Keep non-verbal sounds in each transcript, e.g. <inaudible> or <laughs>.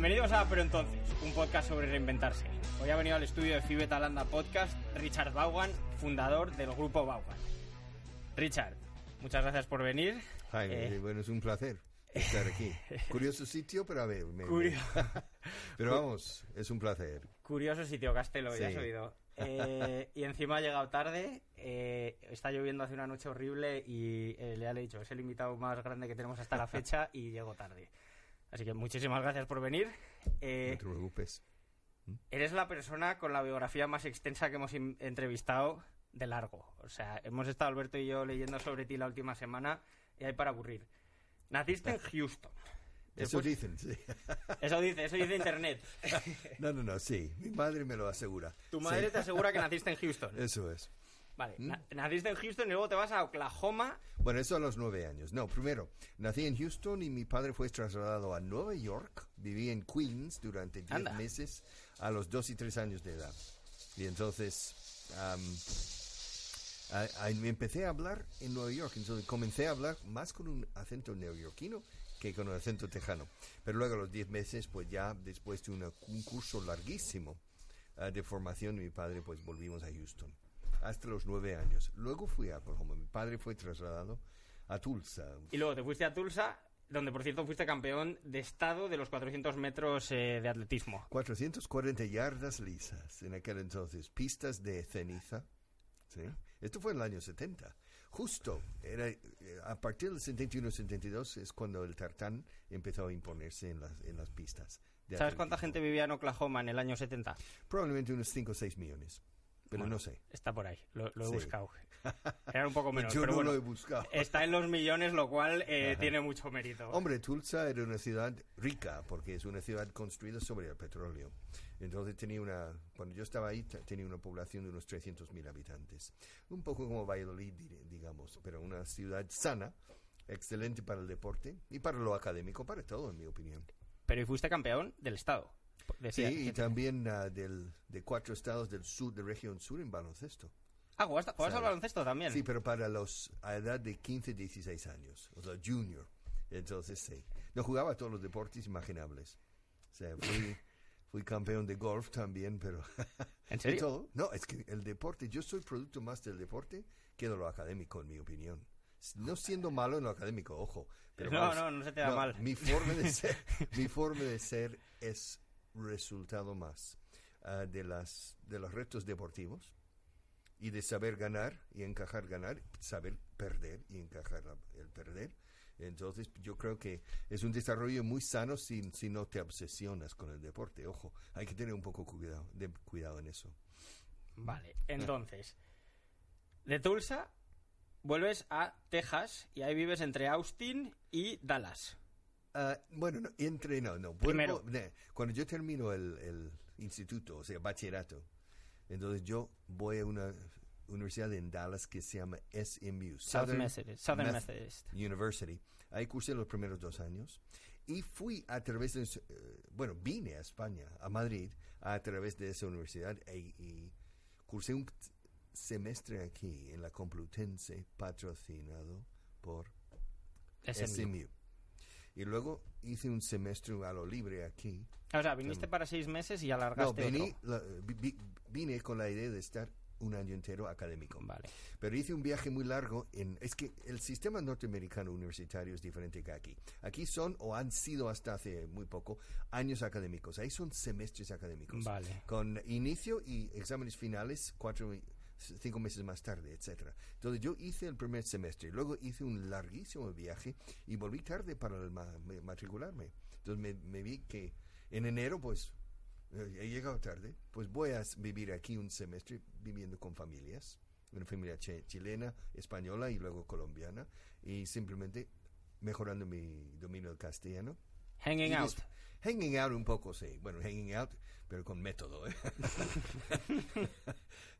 Bienvenidos a Pero Entonces, un podcast sobre reinventarse. Hoy ha venido al estudio de Fibe Talanda Podcast Richard Vaughan, fundador del grupo Vaughan. Richard, muchas gracias por venir. Jaime, Eh, bueno, es un placer estar aquí. <laughs> Curioso sitio, pero a ver. me- Curio- <laughs> pero vamos, es un placer. Curioso sitio Castelo, ya has Sí. oído. Eh, y encima ha llegado tarde, eh, está lloviendo hace una noche horrible y eh, le he dicho, es el invitado más grande que tenemos hasta la fecha y llegó tarde. Así que muchísimas gracias por venir. Eh, No te preocupes. Eres la persona con la biografía más extensa que hemos entrevistado de largo. O sea, hemos estado Alberto y yo leyendo sobre ti la última semana y hay para aburrir. Naciste en Houston. Eso dicen, sí. <laughs> Eso dice, eso dice internet. <laughs> No, no, no, sí. Mi madre me lo asegura. Tu madre Sí, te asegura que <laughs> naciste en Houston. Eso es. Vale, ¿Mm? na- naciste en Houston y luego te vas a Oklahoma. Bueno, eso a los nueve años. No, primero, nací en Houston y mi padre fue trasladado a Nueva York. Viví en Queens durante diez Anda. meses a los dos y tres años de edad. Y entonces am, a- a- me empecé a hablar en Nueva York. Entonces comencé a hablar más con un acento neoyorquino que con un acento tejano. Pero luego a los diez meses, pues ya después de una- un curso larguísimo ah, de formación, mi padre, pues volvimos a Houston hasta los nueve años. Luego fui a Oklahoma. Mi padre fue trasladado a Tulsa. Y luego te fuiste a Tulsa, donde por cierto fuiste campeón de estado de los 400 metros eh, de atletismo. 440 yardas lisas en aquel entonces, pistas de ceniza. ¿sí? Esto fue en el año 70. Justo, era, eh, a partir del 71-72 es cuando el tartán empezó a imponerse en las, en las pistas. ¿Sabes cuánta gente vivía en Oklahoma en el año 70? Probablemente unos 5 o 6 millones, pero Bueno, no sé. Está por ahí, lo, lo he Sí. buscado. <laughs> Era un poco <laughs> menos, Yo pero no bueno. lo he buscado. <laughs> Está en los millones, lo cual eh, tiene mucho mérito. Hombre, Tulsa era una ciudad rica porque es una ciudad construida sobre el petróleo. Entonces tenía una, cuando yo estaba ahí, tenía una población de unos 300.000 habitantes. Un poco como Valladolid, digamos, pero una ciudad sana, excelente para el deporte y para lo académico, para todo, en mi opinión. Pero y fuiste campeón del estado. Sí, Decía, y también ah, del, de cuatro estados del sur, de región sur, en baloncesto. Ah, jugaste, jugaste al baloncesto también. Sí, pero para los a edad de 15, 16 años, o sea, junior. Entonces, sí. No jugaba todos los deportes imaginables. O sea, fui, <laughs> fui campeón de golf también, pero... <laughs> ¿En ¿Y serio? todo? No, es que el deporte, yo soy producto más del deporte que de lo académico, en mi opinión. No siendo malo en lo académico, ojo. Pero No, vamos, no, no se te da mal. Mi forma de <laughs> ser, mi forma de ser es resultado más ah, de, las, de los retos deportivos y de saber ganar y encajar ganar, saber perder y encajar el perder. Entonces yo creo que es un desarrollo muy sano si, si no te obsesionas con el deporte. Ojo, hay que tener un poco cuidado, de, cuidado en eso. Vale, entonces. De Tulsa vuelves a Texas y ahí vives entre Austin y Dallas. Ah, bueno, no, entre, no, no. vuelvo- Primero. cuando yo termino el, el instituto, o sea, bachillerato, entonces yo voy a una universidad en Dallas que se llama SMU, South Methodist. Southern Meth- Methodist. University. Ahí cursé los primeros dos años y fui a través de, eh, bueno, vine a España, a Madrid, a través de esa universidad e- y cursé un semestre aquí en la Complutense patrocinado por SMU. SMU. Y luego hice un semestre a lo libre aquí. O sea, viniste para seis meses y alargaste No, vení- otro. la- vi- vine con la idea de estar un año entero académico. Vale. Pero hice un viaje muy largo en... Es que el sistema norteamericano universitario es diferente que aquí. Aquí son, o han sido hasta hace muy poco, años académicos. Ahí son semestres académicos. Vale. Con inicio y exámenes finales cuatro, cinco meses más tarde, etcétera. Entonces yo hice el primer semestre, luego hice un larguísimo viaje y volví tarde para el ma- ma- matricularme. Entonces me, me vi que en enero, pues, eh, he llegado tarde, pues voy a vivir aquí un semestre viviendo con familias una familia chilena, española y luego colombiana, y simplemente mejorando mi dominio del castellano. Hanging out. Hanging out un poco, sí. Bueno, hanging out, pero con método. ¿eh? <laughs>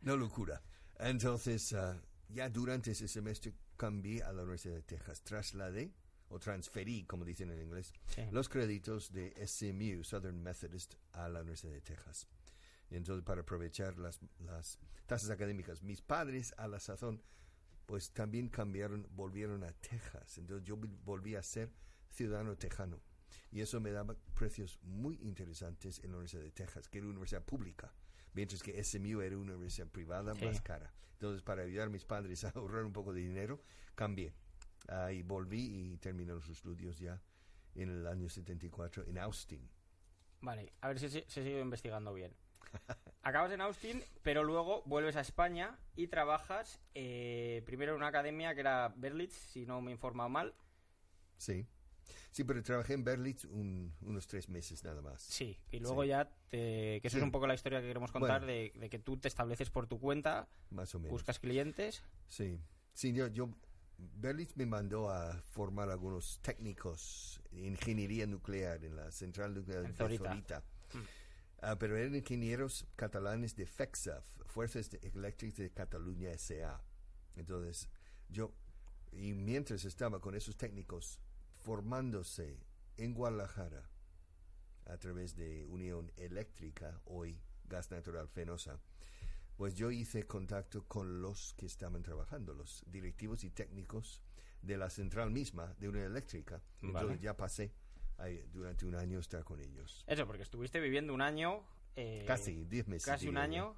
no locura. Entonces, ah, ya durante ese semestre cambié a la Universidad de Texas. Trasladé, o transferí, como dicen en inglés, Sí. los créditos de SMU, Southern Methodist, a la Universidad de Texas. Y entonces, para aprovechar las, las tasas académicas, mis padres a la sazón, pues también cambiaron, volvieron a Texas. Entonces, yo vol- volví a ser ciudadano tejano. Y eso me daba precios muy interesantes en la Universidad de Texas, que era una universidad pública, mientras que SMU era una universidad privada Sí. más cara. Entonces, para ayudar a mis padres <laughs> a ahorrar un poco de dinero, cambié. Ah, y volví y terminé los estudios ya en el año 74 en Austin. Vale, a ver si se, se sigue investigando bien. <laughs> Acabas en Austin, pero luego vuelves a España y trabajas eh, primero en una academia que era Berlitz, si no me he informado mal. Sí. Sí, pero trabajé en Berlitz un- unos tres meses nada más. Sí, y luego Sí. ya, te, que eso Sí. es un poco la historia que queremos contar, Bueno. de, de que tú te estableces por tu cuenta, Más o menos. buscas clientes. Sí, sí, yo, yo Berlitz me mandó a formar algunos técnicos de ingeniería nuclear en la central nuclear En de Zorita. Mm. Ah, pero eran ingenieros catalanes de FEXAF, Fuerzas Eléctricas de Cataluña S.A. Entonces, yo, y mientras estaba con esos técnicos formándose en Guadalajara a través de Unión Eléctrica, hoy Gas Natural Fenosa, pues yo hice contacto con los que estaban trabajando, los directivos y técnicos de la central misma, de Unión Eléctrica. Entonces ya pasé ahí, durante un año estar con ellos. Eso, porque estuviste viviendo un año. eh, Casi, diez meses. Casi un año.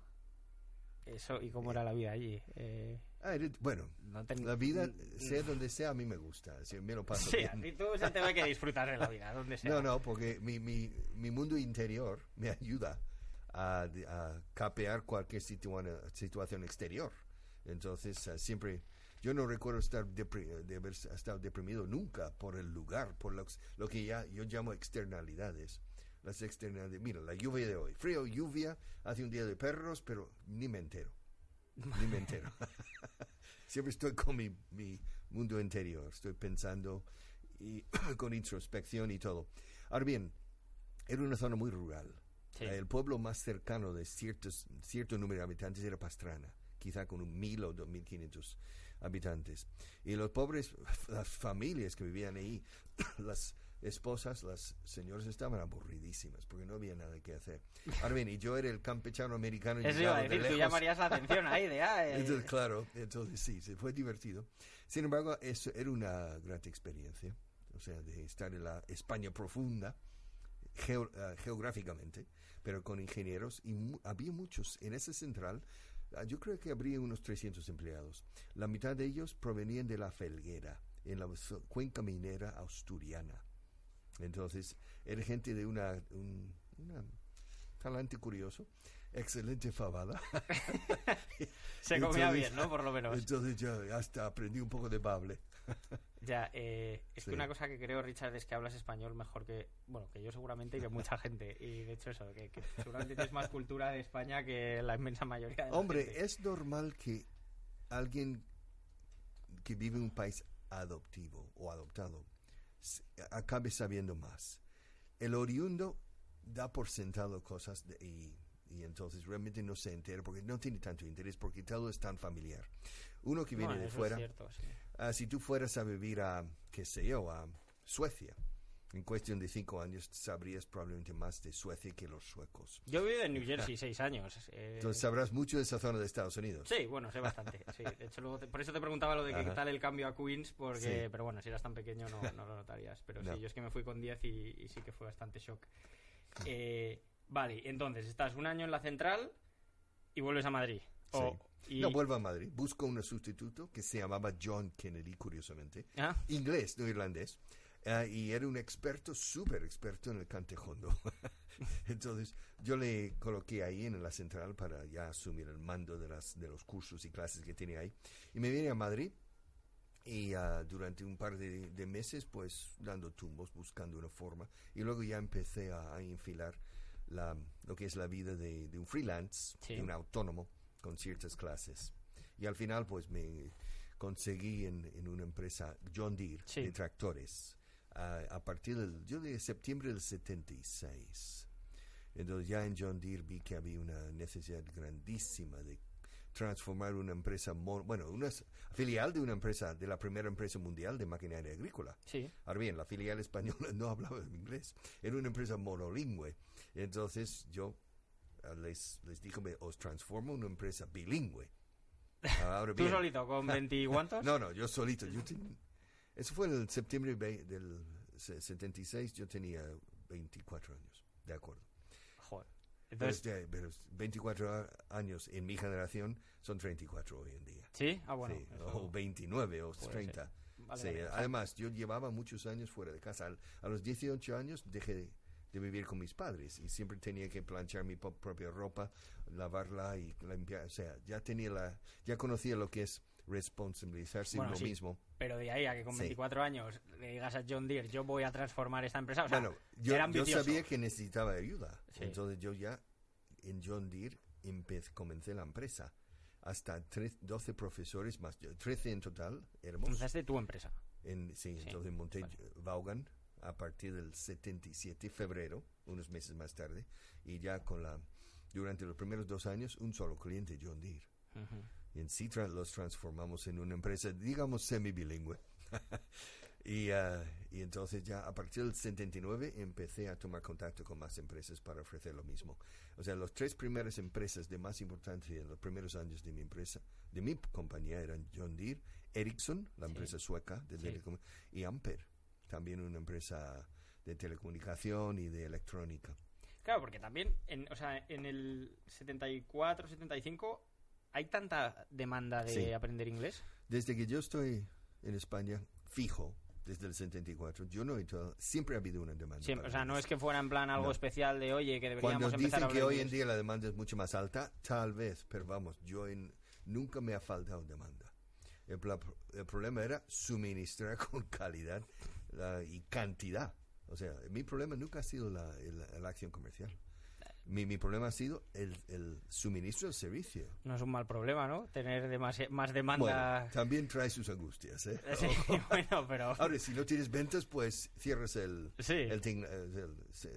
Eso, ¿y cómo era la vida allí? Eh, Ah, bueno, no ten- la vida, sea donde sea, a mí me gusta. así, me lo paso Sí, bien. ti tú se te ve que disfrutar de la vida, donde sea. No, no, porque mi, mi, mi mundo interior me ayuda a, a capear cualquier situa- situación exterior. Entonces, ah, siempre, yo no recuerdo estar de haber estado deprimido nunca por el lugar, por lo, lo que ya yo llamo externalidades. Las externalidades, mira, la lluvia de hoy, frío, lluvia, hace un día de perros, pero ni me entero, ni me entero. <laughs> siempre estoy con mi, mi mundo interior, estoy pensando y <clears throat> con introspección y todo. Ahora bien, era una zona muy rural. Sí. El pueblo más cercano de ciertos, cierto número de habitantes era Pastrana, quizá con un mil o dos mil quinientos habitantes. Y los pobres, las familias que vivían ahí, <clears throat> las esposas, las señoras estaban aburridísimas porque no había nada que hacer. Ahora bien, y yo era el campechano americano. Eso iba a llegado de decir, tú llamarías la atención ahí de... ah, eh, Entonces, claro, entonces sí, se fue divertido. Sin embargo, eso era una gran experiencia, o sea, de estar en la España profunda, geo- ah, geográficamente, pero con ingenieros, y mu- había muchos en esa central. ah, yo creo que habría unos 300 empleados. La mitad de ellos provenían de la Felguera, en la cuenca minera asturiana. Entonces, era gente de una, un una talante curioso, excelente fabada. <laughs> se comía entonces- bien, ¿no? Por lo menos. Entonces yo hasta aprendí un poco de bable. <laughs> Ya, eh, es Sí. que una cosa que creo, Richard, es que hablas español mejor que, bueno, que yo seguramente y que mucha <laughs> gente. Y de hecho eso, que, que seguramente tienes más cultura de España que la inmensa mayoría de la Hombre, gente. es normal que alguien que vive en un país adoptivo o adoptado acabe sabiendo más. El oriundo da por sentado cosas de- y, y entonces realmente no se entera porque no tiene tanto interés porque todo es tan familiar. Uno que viene Bueno, de fuera, Es cierto, sí. ah, si tú fueras a vivir a, qué sé yo, a Suecia, en cuestión de cinco años sabrías probablemente más de Suecia que los suecos. Yo he vivido en New Jersey <laughs> seis años. eh, Entonces sabrás mucho de esa zona de Estados Unidos. Sí, bueno, sé bastante. <laughs> Sí. De hecho, luego te- por eso te preguntaba lo de qué tal el cambio a Queens, porque, Sí. pero bueno, si eras tan pequeño no, no lo notarías. Pero No. sí, yo es que me fui con 10 y, y sí que fue bastante shock. Eh, vale, entonces estás un año en la central y vuelves a Madrid. O- y- No, vuelvo a Madrid. Busco un sustituto que se llamaba John Kennedy, curiosamente. Ah, Inglés, no irlandés. Ah, y era un experto, súper experto en el cantejondo. <laughs> Entonces, yo le coloqué ahí en la central para ya asumir el mando de, las, de los cursos y clases que tenía ahí. Y me vine a Madrid y ah, durante un par de, de meses, pues, dando tumbos, buscando una forma. Y luego ya empecé a, a enfilar la, lo que es la vida de, de un freelance, Sí. de un autónomo, con ciertas clases. Y al final, pues me conseguí en, en una empresa John Deere Sí. de tractores a, a partir del, yo de septiembre del 76. Entonces ya en John Deere vi que había una necesidad grandísima de transformar una empresa, bueno, una filial de una empresa, de la primera empresa mundial de maquinaria agrícola. Sí. Ahora bien, la filial española <laughs> no hablaba inglés, era una empresa monolingüe. Entonces yo ah, les, les dije, "Me- os transformo en una empresa bilingüe. <laughs> Ahora ¿Tú bien, solito con 20 y cuántos? no, no, yo solito. Yo ten- eso fue en el septiembre del se- 76, yo tenía 24 años, de acuerdo. Joder. Entonces, este- pero 24 a- años en mi generación son 34 hoy en día. ¿sí? Ah, bueno. Sí, o 29 o puede 30. ser. Vale, Sí, vale, además, yo llevaba muchos años fuera de casa. Al- a los 18 años dejé de, vivir con mis padres y siempre tenía que planchar mi propia ropa, lavarla y limpiar. O sea, ya tenía la, ya conocía lo que es responsabilizarse Bueno, uno sí. mismo. Pero de ahí a que con Sí. 24 años le digas a John Deere, yo voy a transformar esta empresa. O sea, bueno, yo, era yo sabía que necesitaba ayuda. Sí. Entonces yo ya en John Deere empecé, comencé la empresa. Hasta tre- 12 profesores más, yo- 13 en total éramos. Comenzaste tu empresa. En, sí, Sí, entonces monté vale. Vaughan a partir del 77, febrero, unos meses más tarde, y ya con la, durante los primeros dos años, un solo cliente, John Deere. Ujú. Y en sí los transformamos en una empresa, digamos, semi-bilingüe. <laughs> y, ah, y entonces ya a partir del 79 empecé a tomar contacto con más empresas para ofrecer lo mismo. O sea, las tres primeras empresas de más importancia en los primeros años de mi empresa, de mi compañía, eran John Deere, Ericsson, la Sí. empresa sueca de Sí. telecom- y Amper, también una empresa de telecomunicación y de electrónica. Claro, porque también, en, o sea, en el 74, 75, ¿hay tanta demanda de Sí. aprender inglés? Desde que yo estoy en España, fijo, desde el 74, yo no he hecho, siempre ha habido una demanda. Siempre, o sea, no es que fuera en plan algo No. especial de, oye, que deberíamos Cuando empezar dicen a que hoy en inglés". día la demanda es mucho más alta, tal vez, pero vamos, yo en- nunca me ha faltado demanda. El, el problema era suministrar <laughs> con calidad la- y cantidad. O sea, mi problema nunca ha sido la, el- la acción comercial. Mi, mi problema ha sido el, el suministro del servicio. No es un mal problema, ¿no? Tener demasi- más demanda. Bueno, también trae sus angustias. ¿eh? Sí, <laughs> bueno, pero. Ahora, si no tienes ventas, pues cierras el, Sí. el,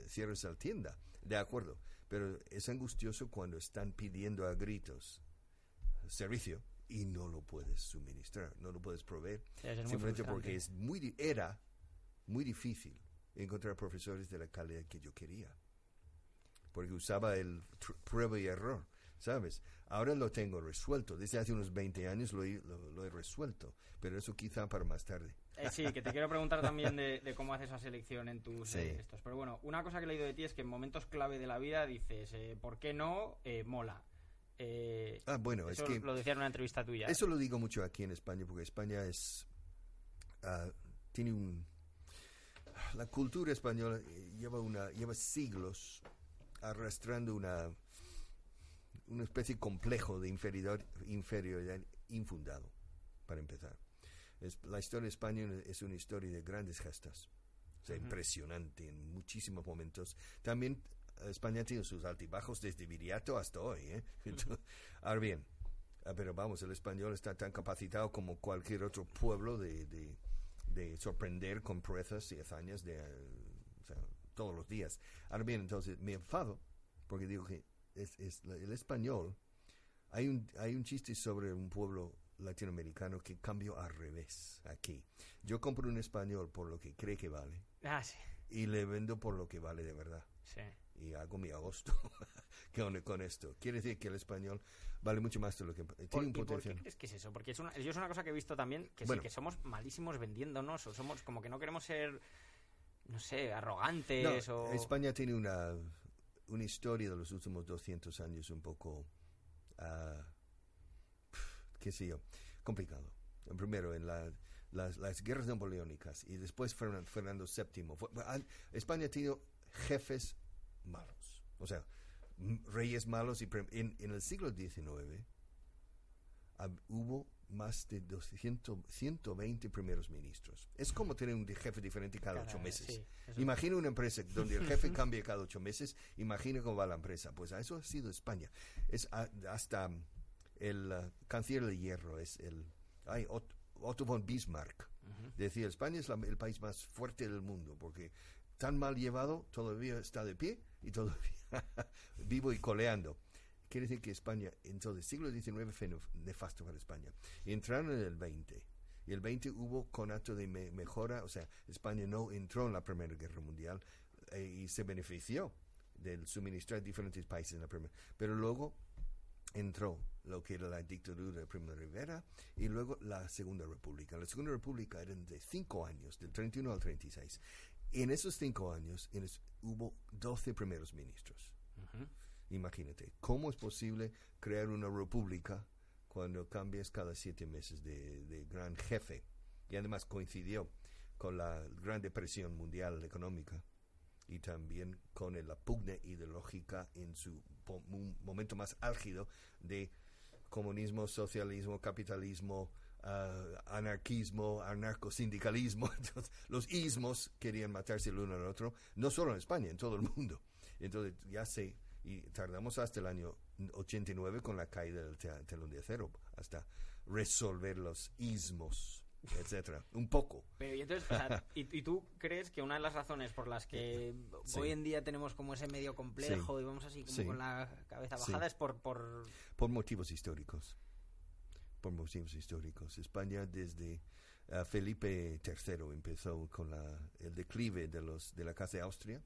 cierras la tienda. De acuerdo. Pero es angustioso cuando están pidiendo a gritos servicio y no lo puedes suministrar, no lo puedes proveer. Muy Simplemente porque es muy, era muy difícil encontrar profesores de la calidad que yo quería. Porque usaba el prueba y error, ¿sabes? Ahora lo tengo resuelto. Desde hace unos 20 años lo he, lo- lo he resuelto. Pero eso quizá para más tarde. Eh, sí, que te quiero preguntar también de, de cómo haces esa selección en tus Sí. eh, estos. Pero bueno, una cosa que he leído de ti es que en momentos clave de la vida dices, eh, ¿por qué no? Eh, mola. Eh, Ah, bueno, es eso que... lo decía en una entrevista tuya. Eso lo digo mucho aquí en España, porque España es. ah, tiene un. La cultura española eh, lleva, una, lleva siglos arrastrando una. una especie de complejo de inferioridad, inferioridad infundado, para empezar. Es- la historia de España es una historia de grandes gestas. O sea, Ujú. impresionante en muchísimos momentos. También eh, España tiene sus altibajos desde Viriato hasta hoy. ¿eh? Entonces, ahora bien, ah, pero vamos, el español está tan capacitado como cualquier otro pueblo de, de, de sorprender con proezas y hazañas de, eh, todos los días. Ahora bien, entonces me enfado porque digo que es, es el español. Hay un, hay un chiste sobre un pueblo latinoamericano que cambió al revés aquí. Yo compro un español por lo que cree que vale Ah, sí. y le vendo por lo que vale de verdad. sí. Y hago mi agosto <laughs> con, con esto. Quiere decir que el español vale mucho más de lo que ¿Por, tiene un y por qué potencial. crees que es eso? Porque es una, yo es una cosa que he visto también, que Bueno. sí, que somos malísimos vendiéndonos, o somos como que no queremos ser, no sé, arrogantes No, o... España tiene una, una historia de los últimos 200 años un poco, ah, qué sé yo, complicado. Primero, en la- las, las guerras napoleónicas y después Fernan- Fernando VII. Fue- España ha tenido jefes malos. O sea, reyes malos. y en, en el siglo XIX hab- hubo más de 200, 120 primeros ministros. Es como tener un jefe diferente cada ocho meses. sí. Imagina una empresa donde el <laughs> jefe cambia cada ocho meses. Imagina cómo va la empresa. Pues a eso ha sido España. Es a- hasta mm, el uh, canciller de hierro es el ay, Ot- Otto von Bismarck. Decía, España es la- el país más fuerte del mundo porque tan mal llevado todavía está de pie y todavía <laughs> vivo y coleando. Quiere decir que España, entonces, siglo XIX fue nef- nefasto para España. Entraron en el 20. Y el 20 hubo conato de me- mejora, o sea, España no entró en la Primera Guerra Mundial eh, y se benefició del suministrar diferentes países en la Primera. Pero luego entró lo que era la dictadura de Primo de Rivera y luego la Segunda República. La Segunda República eran de cinco años, del 31 al 36. Y en esos cinco años en es- hubo 12 primeros ministros. Imagínate, ¿cómo es posible crear una república cuando cambias cada siete meses de, gran jefe? Y además coincidió con la Gran Depresión Mundial Económica y también con la pugna ideológica en su momento más álgido de comunismo, socialismo, capitalismo, ah, anarquismo, anarcosindicalismo. <laughs> Los ismos querían matarse el uno al otro, no solo en España, en todo el mundo. Entonces, ya sé, y tardamos hasta el año 89 con la caída del te- telón de acero, hasta resolver los ismos, <laughs> etcétera. Un poco. Pero y entonces, o sea, <laughs> ¿y, y tú crees que una de las razones por las que Sí. hoy en día tenemos como ese medio complejo y vamos así como Sí. con la cabeza Sí. bajada es por, por Por motivos históricos. Por motivos históricos. España desde ah, Felipe III empezó con la, el declive de, los, de la Casa de Austria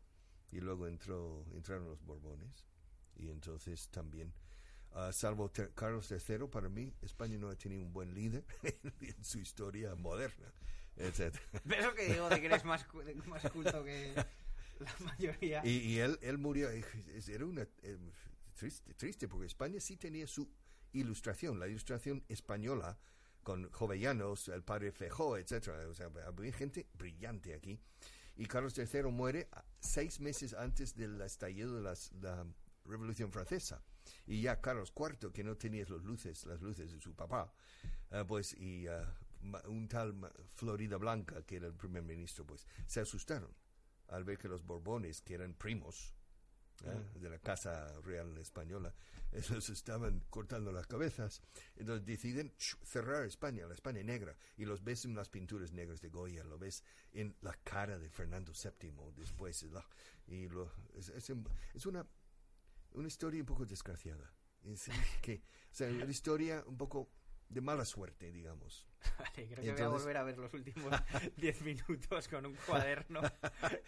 y luego entró, entraron los Borbones. Y entonces también, ah, salvo Ter- Carlos III, para mí España no ha tenido un buen líder <laughs> en su historia moderna, etc. Eso que digo de que eres más, más culto que la mayoría. Y, y él, él murió, eh, era una eh, triste, triste, porque España sí tenía su ilustración, la ilustración española, con Jovellanos, el padre Fejó, etcétera. O sea, había gente brillante aquí. Y Carlos III muere seis meses antes del estallido de la Revolución Francesa. Y ya Carlos IV, que no tenía las luces, las luces de su papá, eh, pues, y ma- un tal Florida Blanca, que era el primer ministro, pues, se asustaron al ver que los Borbones, que eran primos ¿eh? de la Casa Real Española, <laughs> esos estaban cortando las cabezas. Entonces deciden cerrar España, la España negra, y los ves en las pinturas negras de Goya, lo ves en la cara de Fernando VII después. Y lo, es, es un- es una, una historia un poco desgraciada. Es <laughs> que, o sea, una historia un poco de mala suerte, digamos. <laughs> Vale, creo que voy a Entonces- volver a ver los últimos <laughs> 10 minutos con un cuaderno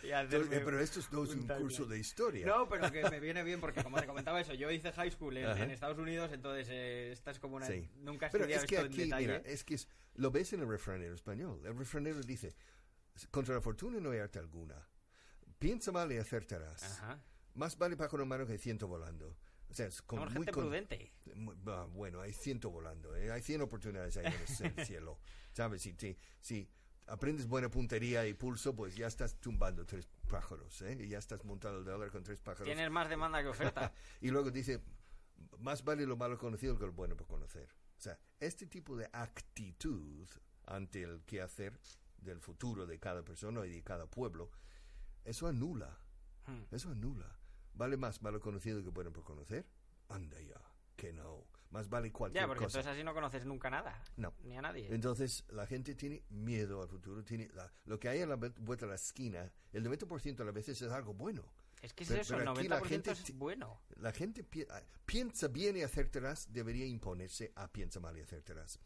y Entonces, eh, pero esto es- no es un curso de historia. No, pero que me viene bien porque como te comentaba eso, yo hice high school en, en Estados Unidos, entonces eh, esta es como una... Sí. Nunca he Pero estudiado es que esto en aquí, detalle. mira, es que es- lo ves en el refranero español. El refranero dice, contra la fortuna no hay arte alguna. Piensa mal y acertarás. Ajá. Más vale pájaro en mano que ciento volando. O sea, es Somos muy gente con- prudente. muy- bueno, hay ciento volando. ¿eh? Hay cien oportunidades ahí en el- <laughs> cielo. ¿Sabes? Si, te- si aprendes buena puntería y pulso, pues ya estás tumbando tres pájaros. ¿eh? Y ya estás montando el dólar con tres pájaros. Tienes más demanda que oferta. <laughs> Y luego dice, más vale lo malo conocido que lo bueno por conocer. O sea, este tipo de actitud ante el quehacer del futuro de cada persona y de cada pueblo, eso anula, Hmm. eso anula. ¿Vale más malo conocido que bueno por conocer? Anda ya, que no. Más vale cualquier Ya, porque cosa. entonces así no conoces nunca nada. No. Ni a nadie. Entonces, la gente tiene miedo al futuro. Tiene la- lo que hay a la vu- vuelta a la esquina, el 90% a las veces es algo bueno. es que es pero- eso, el pero la 90% gente es bueno. La gente pi- ah, piensa bien y acertarás debería imponerse a piensa mal y acertarás.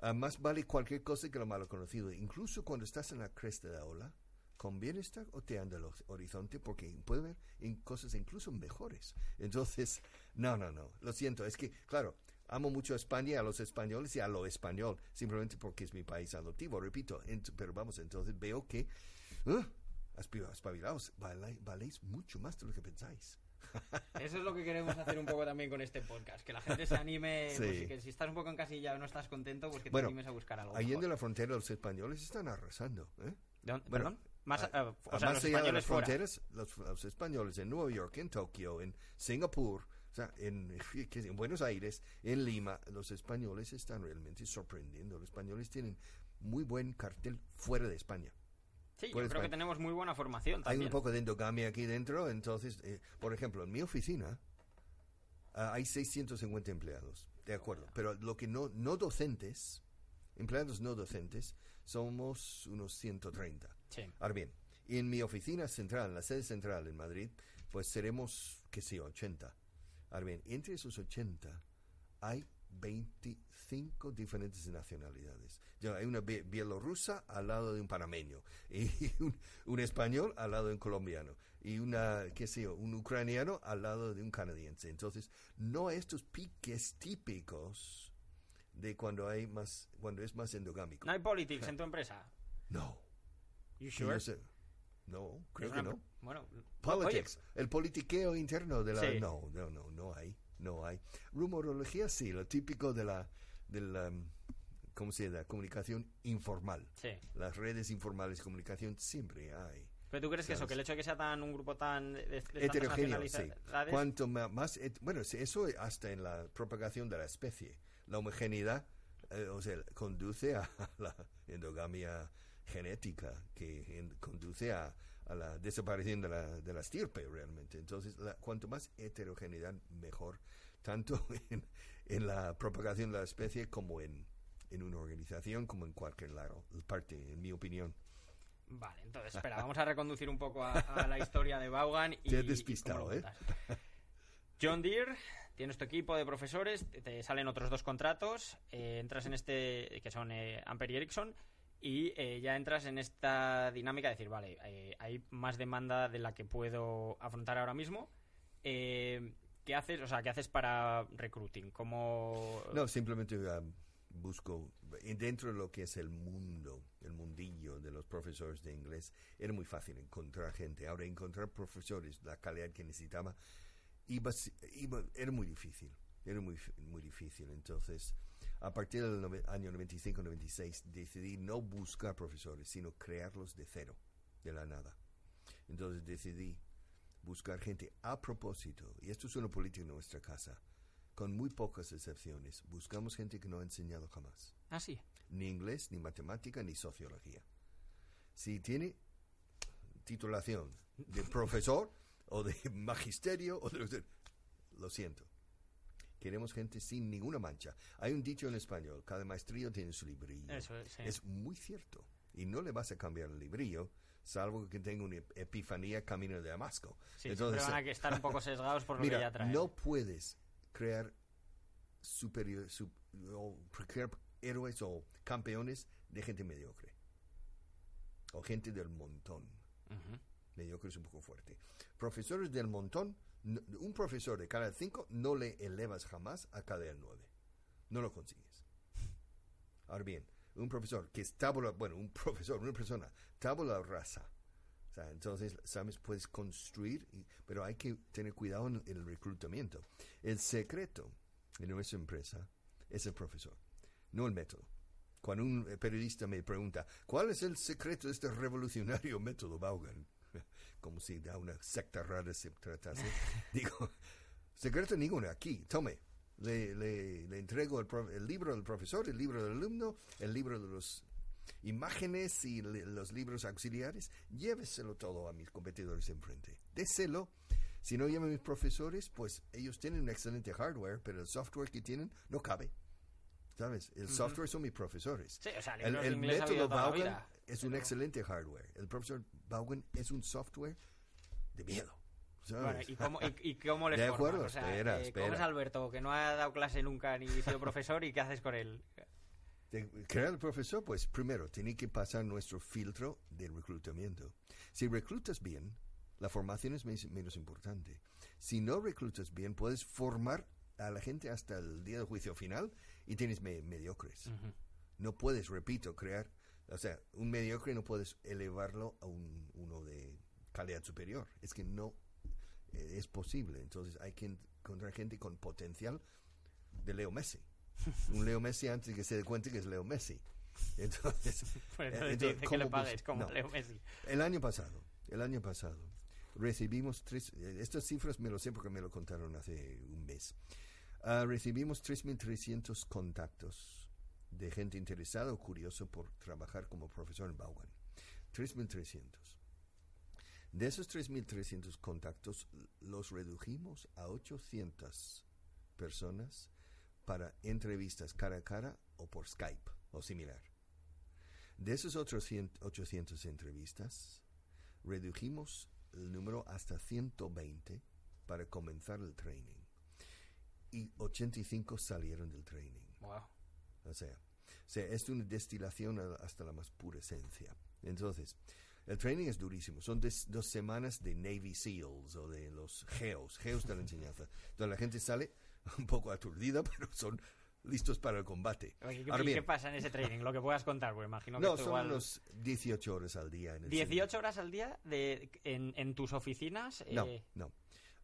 Ah, más vale cualquier cosa que lo malo conocido. Incluso cuando estás en la cresta de la ola, conviene estar oteando el hor- horizonte porque puede haber in- cosas incluso mejores. Entonces, no, no, no. Lo siento. Es que, claro, amo mucho a España, a los españoles y a lo español, simplemente porque es mi país adoptivo, repito. Pero vamos, entonces veo que, uh, espabilaos, vale- valéis mucho más de lo que pensáis. <laughs> Eso es lo que queremos hacer un poco también con este podcast. Que la gente se anime. Sí. pues, que si estás un poco en casilla o no estás contento, pues que te Bueno, animes a buscar algo. Allende mejor. la frontera, los españoles están arrasando. ¿eh? ¿De dónde- Bueno, ¿Perdón? Más, a- ah, o sea, más los allá de las fuera. fronteras, los, los españoles en Nueva York, en Tokio, en Singapur, o sea, en, <laughs> que- en Buenos Aires, en Lima, los españoles están realmente sorprendiendo. Los españoles tienen muy buen cartel fuera de España. Sí, yo creo que España. tenemos muy buena formación Hay también. un poco de endogamia aquí dentro, entonces, eh, por ejemplo, en mi oficina ah, hay 650 empleados. de acuerdo. Pero lo que no, no docentes, empleados no docentes, somos unos 130. Sí. Ahora bien, en mi oficina central, en la sede central en Madrid, pues seremos, qué sé, yo, 80. Ahora bien, entre esos 80 hay 25 diferentes nacionalidades. Ya, hay una bie- bielorrusa al lado de un panameño, y <laughs> un, un español al lado de un colombiano, y una, qué sé yo, un ucraniano al lado de un canadiense. Entonces, no estos piques típicos de cuando hay más, cuando es más endogámico. ¿No hay politics en tu empresa? No. You sure? sé- No, creo que no. Bueno, Politics, el politiqueo interno de la... Sí. No, no, no, no hay, no hay. Rumorología sí, lo típico de la, de la, ¿cómo se llama? Comunicación informal. oye, sí. Las redes informales de comunicación siempre hay. Pero tú crees que eso, que el hecho de que sea tan un grupo tan tantas Heterogéneo, sí. Cuanto más, bueno, eso hasta en la propagación de la especie. La homogeneidad, eh, o sea, conduce a <laughs> la endogamia genética, que en- conduce a, a la desaparición de la, de la estirpe realmente. Entonces, la- cuanto más heterogeneidad, mejor, tanto <laughs> en, en la propagación de la especie como en, en una organización, como en cualquier lado, parte, en mi opinión. Vale, entonces, espera, vamos a reconducir un poco a, a la historia de Vaughan y... Te has despistado, ¿eh? John Deere, tienes tu equipo de profesores, te- te salen otros dos contratos, eh, entras en este, que son eh, Amper y Ericsson, y eh, ya entras en esta dinámica de decir, vale, eh, hay más demanda de la que puedo afrontar ahora mismo. Eh, ¿Qué haces? O sea, ¿qué haces para recruiting? ¿Cómo...? No, simplemente um, busco, dentro de lo que es el mundo, el mundillo de los profesores de inglés, era muy fácil encontrar gente. Ahora, encontrar profesores, la calidad que necesitaba, iba, iba- era muy difícil. Era muy, muy difícil. Entonces, a partir del año 95-96, decidí no buscar profesores, sino crearlos de cero, de la nada. Entonces, decidí buscar gente a propósito, y esto es una política en nuestra casa, con muy pocas excepciones. Buscamos gente que no ha enseñado jamás, Ah, sí. ni inglés, ni matemática, ni sociología. Si tiene titulación de profesor o de magisterio, o de, lo siento. Queremos gente sin ninguna mancha. Hay un dicho en español, cada maestrillo tiene su librillo. Eso es, sí. Es muy cierto. Y no le vas a cambiar el librillo, salvo que tenga una ep- epifanía camino de Damasco. Sí, Entonces, van a que estar un poco <laughs> sesgados por lo Mira, que ya traen. no puedes crear superior, sup- o crear héroes o campeones de gente mediocre. O gente del montón. Ujú. Mediocre es un poco fuerte. Profesores del montón, un profesor de cada cinco no le elevas jamás a cada nueve. No lo consigues. Ahora bien, un profesor que es tabula, bueno, un profesor, una persona, tabula rasa. O sea, entonces, sabes, puedes construir, pero hay que tener cuidado en el reclutamiento. El secreto en nuestra empresa es el profesor, no el método. Cuando un eh, periodista me pregunta, ¿cuál es el secreto de este revolucionario método Vaughan? Como si de una secta rara se tratase. <laughs> Digo, secreto ninguno, aquí, tome. Le, le, le entrego el, pro- el libro del profesor, el libro del alumno, el libro de las imágenes y le- los libros auxiliares. Lléveselo todo a mis competidores enfrente. Déselo. Si no llaman mis profesores, pues ellos tienen un excelente hardware, pero el software que tienen no cabe. ¿Sabes? El software son mis profesores. Sí, o sea, El, el método Vaughan es un excelente hardware. El profesor Vaughan es un software de miedo. ¿y cómo, y, y cómo les De formas? acuerdo, O sea, espera, eh, espera. ¿Cómo es Alberto, que no ha dado clase nunca ni sido profesor y qué haces con él? Crear el profesor, pues primero tiene que pasar nuestro filtro de reclutamiento. Si reclutas bien, la formación es menos importante. Si no reclutas bien, puedes formar a la gente hasta el día del juicio final y tienes me- mediocres. No puedes, repito, crear, o sea, un mediocre no puedes elevarlo a un, uno de calidad superior. Es que no eh, es posible. Entonces hay que encontrar gente con potencial de Leo Messi. <laughs> Un Leo Messi antes de que se dé cuenta que es Leo Messi. Entonces, <laughs> Pues eh, entonces que le ¿cómo pagues como no. Leo Messi. El año pasado, el año pasado, recibimos tres, eh, estas cifras me lo sé porque me lo contaron hace un mes. Ah, recibimos 3.300 contactos de gente interesada o curiosa por trabajar como profesor en Vaughan. 3.300. De esos 3.300 contactos, los redujimos a 800 personas para entrevistas cara a cara o por Skype o similar. De esos otros 100 800 entrevistas, redujimos el número hasta 120 para comenzar el training. Y 85 salieron del training. Wow. O sea, o sea, es una destilación hasta la más pura esencia. Entonces, el training es durísimo. Son des- dos semanas de Navy SEALs o de los GEOs, GEOs de la enseñanza. Entonces la gente sale <laughs> un poco aturdida, <laughs> pero son listos para el combate. ¿qué- Ahora ¿Y bien, qué pasa en ese training? Lo que puedas contar, pues imagino que no, son igual... unos 18 horas al día. En el 18 horas al día de, en, en tus oficinas. No, eh, no.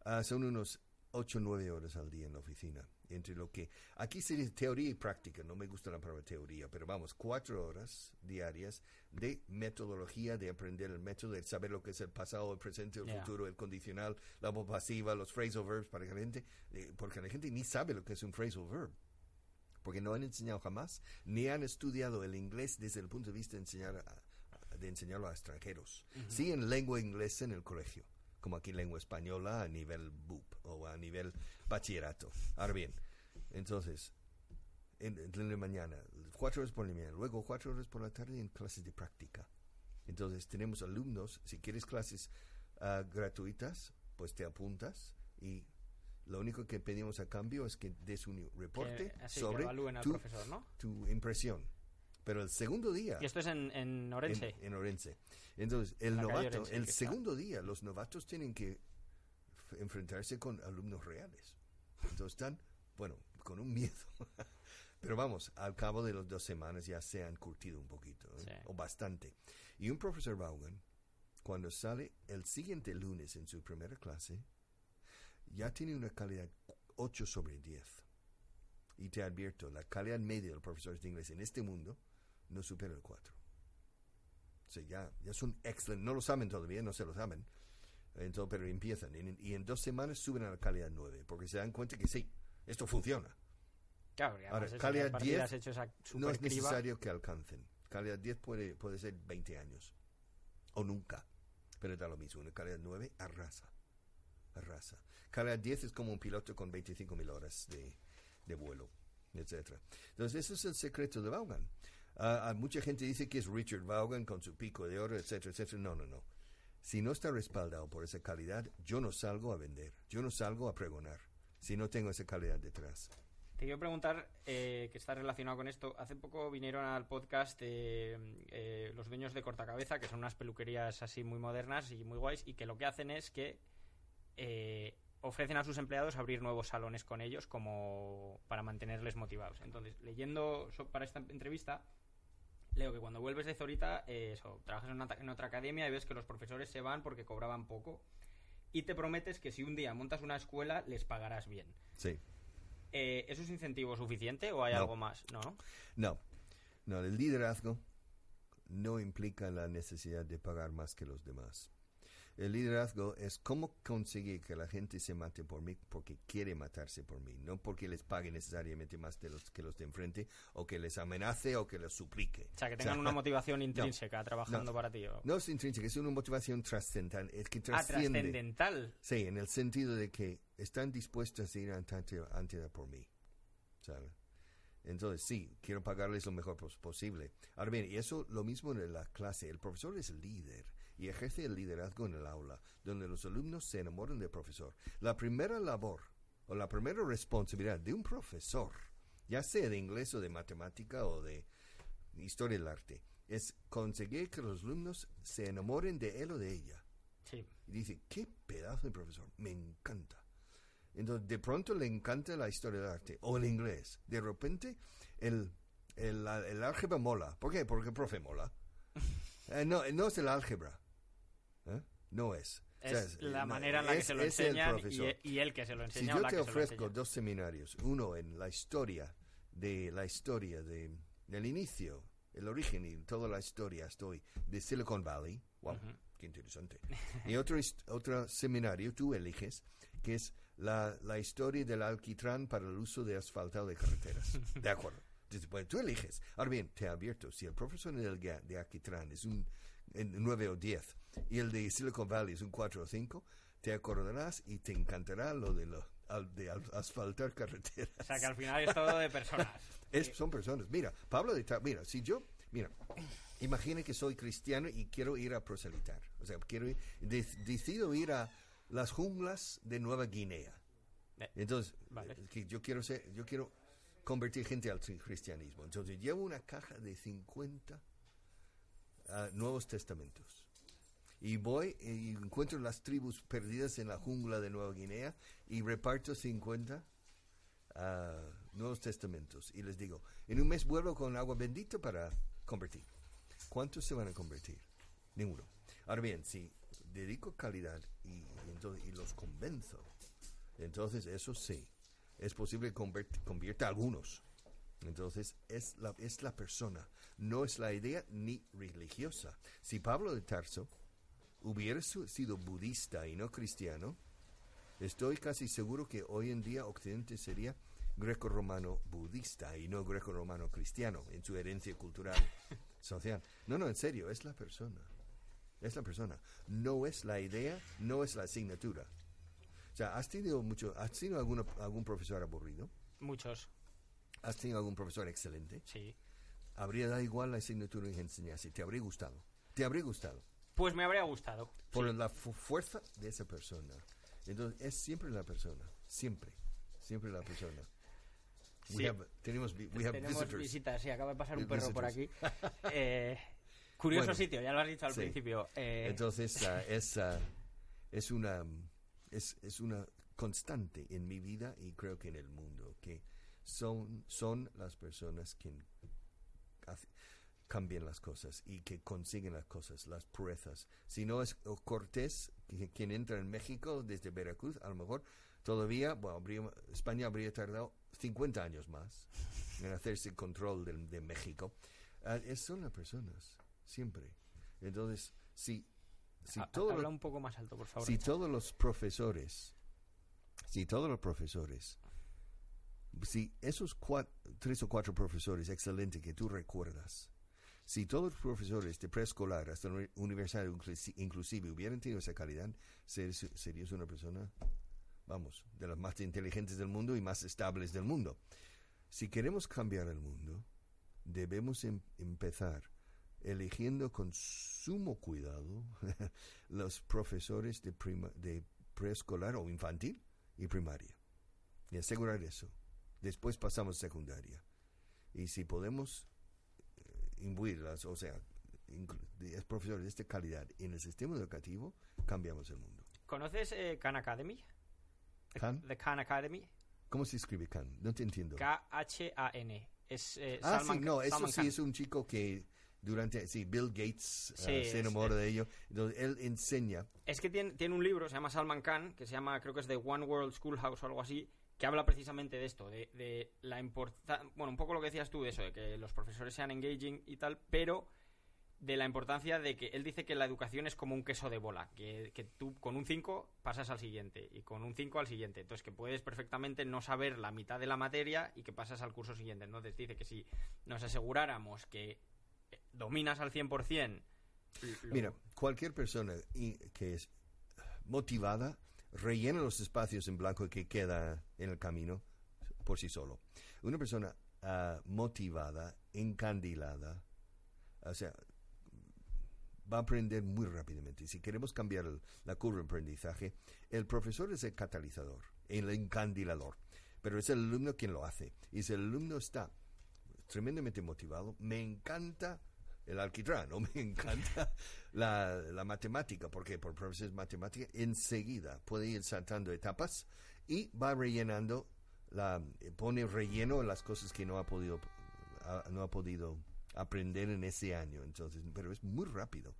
Ah, son unos 8 o 9 horas al día en la oficina. Entre lo que. Aquí se dice teoría y práctica. No me gusta la palabra teoría, pero vamos, 4 horas diarias de metodología, de aprender el método, de saber lo que es el pasado, el presente, el futuro, el condicional, la voz pasiva, los phrasal verbs, para que la gente. eh, porque la gente ni sabe lo que es un phrasal verb. Porque no han enseñado jamás, ni han estudiado el inglés desde el punto de vista de, enseñar a- de enseñarlo a extranjeros. Sí, en lengua inglesa en el colegio, como aquí lengua española a nivel BUP o a nivel bachillerato. Ahora bien, entonces, en, en la mañana, cuatro horas por la mañana, luego cuatro horas por la tarde en clases de práctica. Entonces, tenemos alumnos, si quieres clases ah, gratuitas, pues te apuntas y lo único que pedimos a cambio es que des un reporte que- así que sobre tu, profesor, ¿no? tu impresión. Pero el segundo día Y esto es en, en Orense. en, en Orense. Entonces, el La novato, Orense, el está- segundo día, los novatos tienen que enfrentarse con alumnos reales. Entonces están, bueno, con un miedo. <laughs> Pero vamos, al cabo de las dos semanas ya se han curtido un poquito, ¿eh? Sí. o bastante. Y un profesor Vaughan, cuando sale el siguiente lunes en su primera clase, ya tiene una calidad 8 sobre 10. Y te advierto, la calidad media de los profesores de inglés en este mundo no supera el 4. O sea, ya, ya son excelentes. No lo saben todavía, no se lo saben. Entonces, pero empiezan. Y en, y en dos semanas suben a la calidad 9. Porque se dan cuenta que sí, esto funciona. Claro, Ahora, calidad a partir de 10 has hecho esa No es necesario que alcancen. Calidad 10 puede, puede ser 20 años. O nunca. Pero da lo mismo. Una calidad 9 arrasa. Arrasa. Calidad 10 es como un piloto con 25.000 horas de, de vuelo, etcétera. Entonces, ese es el secreto de Vaughan. Ah, mucha gente dice que es Richard Vaughan con su pico de oro, etcétera, etcétera. No, no, no. Si no está respaldado por esa calidad, yo no salgo a vender. Yo no salgo a pregonar. Si no tengo esa calidad detrás. Te quiero preguntar, eh, que está relacionado con esto. Hace poco vinieron al podcast eh, eh, los dueños de Cortacabeza, que son unas peluquerías así muy modernas y muy guays, y que lo que hacen es que eh, ofrecen a sus empleados abrir nuevos salones con ellos como para mantenerles motivados. Entonces, leyendo para esta entrevista, leo que cuando vuelves de Zorita, eh, eso, trabajas en, una ta- en otra academia y ves que los profesores se van porque cobraban poco. Y te prometes que si un día montas una escuela, les pagarás bien. Sí. Eh, ¿Eso es incentivo suficiente o hay No. algo más? No. No, no, el liderazgo no implica la necesidad de pagar más que los demás. El liderazgo es cómo conseguir que la gente se mate por mí porque quiere matarse por mí, no porque les pague necesariamente más de los que los de enfrente o que les amenace o que les suplique. O sea, que tengan una <laughs> motivación intrínseca trabajando no. para ti. o- No es intrínseca, es una motivación trascendental, es que ah, trascendental. Sí, en el sentido de que están dispuestas a ir ante, ante por mí. Entonces, sí, quiero pagarles lo mejor pos- posible. Ahora bien, y eso lo mismo en la clase. El profesor es líder y ejerce el liderazgo en el aula, donde los alumnos se enamoran del profesor. La primera labor o la primera responsabilidad de un profesor, ya sea de inglés o de matemática o de historia del arte, es conseguir que los alumnos se enamoren de él o de ella. Sí. Y dice, qué pedazo de profesor, me encanta. Entonces, de pronto le encanta la historia del arte o el inglés. De repente, el, el, el álgebra mola. ¿Por qué? Porque el profe mola. <laughs> Eh, no, no es el álgebra. ¿Eh? No es. O sea, Es la no, manera en la que es- se lo es el enseñan y, profesor. y él que se lo Si enseña o yo la te que se lo ofrezco dos seminarios, uno en la historia de la historia de del inicio, el origen y toda la historia hasta hoy de Silicon Valley, wow, Ujú. qué interesante. y otro otro seminario tú eliges que es la, la historia del alquitrán para el uso de asfaltado de carreteras. <laughs> De acuerdo. Entonces, pues, tú eliges. Ahora bien, te advierto, si el profesor del de alquitrán es un en 9 o 10 y el de Silicon Valley es un 4 o 5, te acordarás y te encantará lo del al- de al- asfaltar carreteras. O sea, que al final es todo de personas. <laughs> Es- son personas. Mira, Pablo de Tar- mira, si yo, mira, imagine que soy cristiano y quiero ir a proselitar. O sea, quiero ir, de- decido ir a las junglas de Nueva Guinea. Eh, Entonces, vale. eh, que yo quiero ser, yo quiero convertir gente al cristianismo. Entonces, llevo una caja de 50 ah, Nuevos Testamentos. Y voy y encuentro las tribus perdidas en la jungla de Nueva Guinea y reparto 50 ah, Nuevos Testamentos. Y les digo, en un mes vuelvo con agua bendita para convertir. ¿Cuántos se van a convertir? Ninguno. Ahora bien, si dedico calidad y, y entonces, y los convenzo, entonces eso sí, es posible que convierta a algunos. Entonces es la, es la persona, no es la idea ni religiosa. Si Pablo de Tarso hubiera sido budista y no cristiano, estoy casi seguro que hoy en día Occidente sería greco-romano budista y no greco-romano cristiano en su herencia cultural <laughs> social. No, no, en serio, es la persona. Es la persona. No es la idea, no es la asignatura. O sea, ¿has tenido mucho, has tenido alguno- algún profesor aburrido? Muchos, ¿Has tenido algún profesor excelente? sí. Habría dado igual la asignatura que enseñase, te habría gustado. Te habría gustado. Pues me habría gustado. Por sí. la fu- fuerza de esa persona. Entonces, es siempre la persona. Siempre. Siempre la persona. We Sí. have- tenemos we have Tenemos visitors. visitas, sí, acaba de pasar un perro por aquí. visitors. <laughs> Eh, curioso Bueno, sitio, ya lo has dicho al sí. principio. Eh, Entonces, ah, es, ah, es, una, es, es una constante en mi vida y creo que en el mundo, que son, son las personas que hace- cambian las cosas y que consiguen las cosas, las proezas. Si no es Cortés quien entra en México desde Veracruz, a lo mejor todavía, bueno, habría- España habría tardado 50 años más en hacerse control del- de, México. Ah, son las personas, siempre. Entonces, si, si ha- habla los- un poco más alto, por favor. si todos los profesores, si todos los profesores, si esos cua- tres o cuatro profesores excelentes que tú recuerdas, si todos los profesores de preescolar hasta universidad inclusi- inclusive hubieran tenido esa calidad, serías, una persona, vamos, de las más inteligentes del mundo y más estables del mundo. Si queremos cambiar el mundo, debemos em- empezar eligiendo con sumo cuidado <laughs> los profesores de, de preescolar o infantil y primaria. Y asegurar eso. Después pasamos a secundaria. Y si podemos imbuirlas, o sea, de- profesores de esta calidad en el sistema educativo, cambiamos el mundo. ¿Conoces eh, Khan Academy? ¿Khan? The Khan Academy. ¿Cómo se escribe Khan? No te entiendo. K-H-A-N. Es eh, ah, Salman, sí, no, eso Salman sí Khan. es un chico que durante, sí, Bill Gates Sí, eh, se es- enamora de ello. Entonces, él enseña Es que tiene, tiene un libro, se llama Salman Khan, que se llama, creo que es The One World Schoolhouse o algo así, que habla precisamente de esto, de, de la importancia, bueno, un poco lo que decías tú de eso, de que los profesores sean engaging y tal, pero de la importancia de que él dice que la educación es como un queso de bola, que, que tú con un 5 pasas al siguiente y con un 5 al siguiente, entonces que puedes perfectamente no saber la mitad de la materia y que pasas al curso siguiente, entonces dice que si nos aseguráramos que eh, dominas al 100%, lo- Mira, cualquier persona que es motivada rellena los espacios en blanco que queda en el camino por sí solo. Una persona ah, motivada, encandilada, o sea, va a aprender muy rápidamente. Y si queremos cambiar la curva de aprendizaje, el profesor es el catalizador, el encandilador, pero es el alumno quien lo hace. Y si el alumno está tremendamente motivado, me encanta el alquitrán, o <laughs> me encanta la, la matemática, porque por profesores de matemática enseguida puede ir saltando etapas y va rellenando, la, eh, pone relleno en las cosas que no ha podido, no ha podido aprender en ese año. Entonces, pero es muy rápido.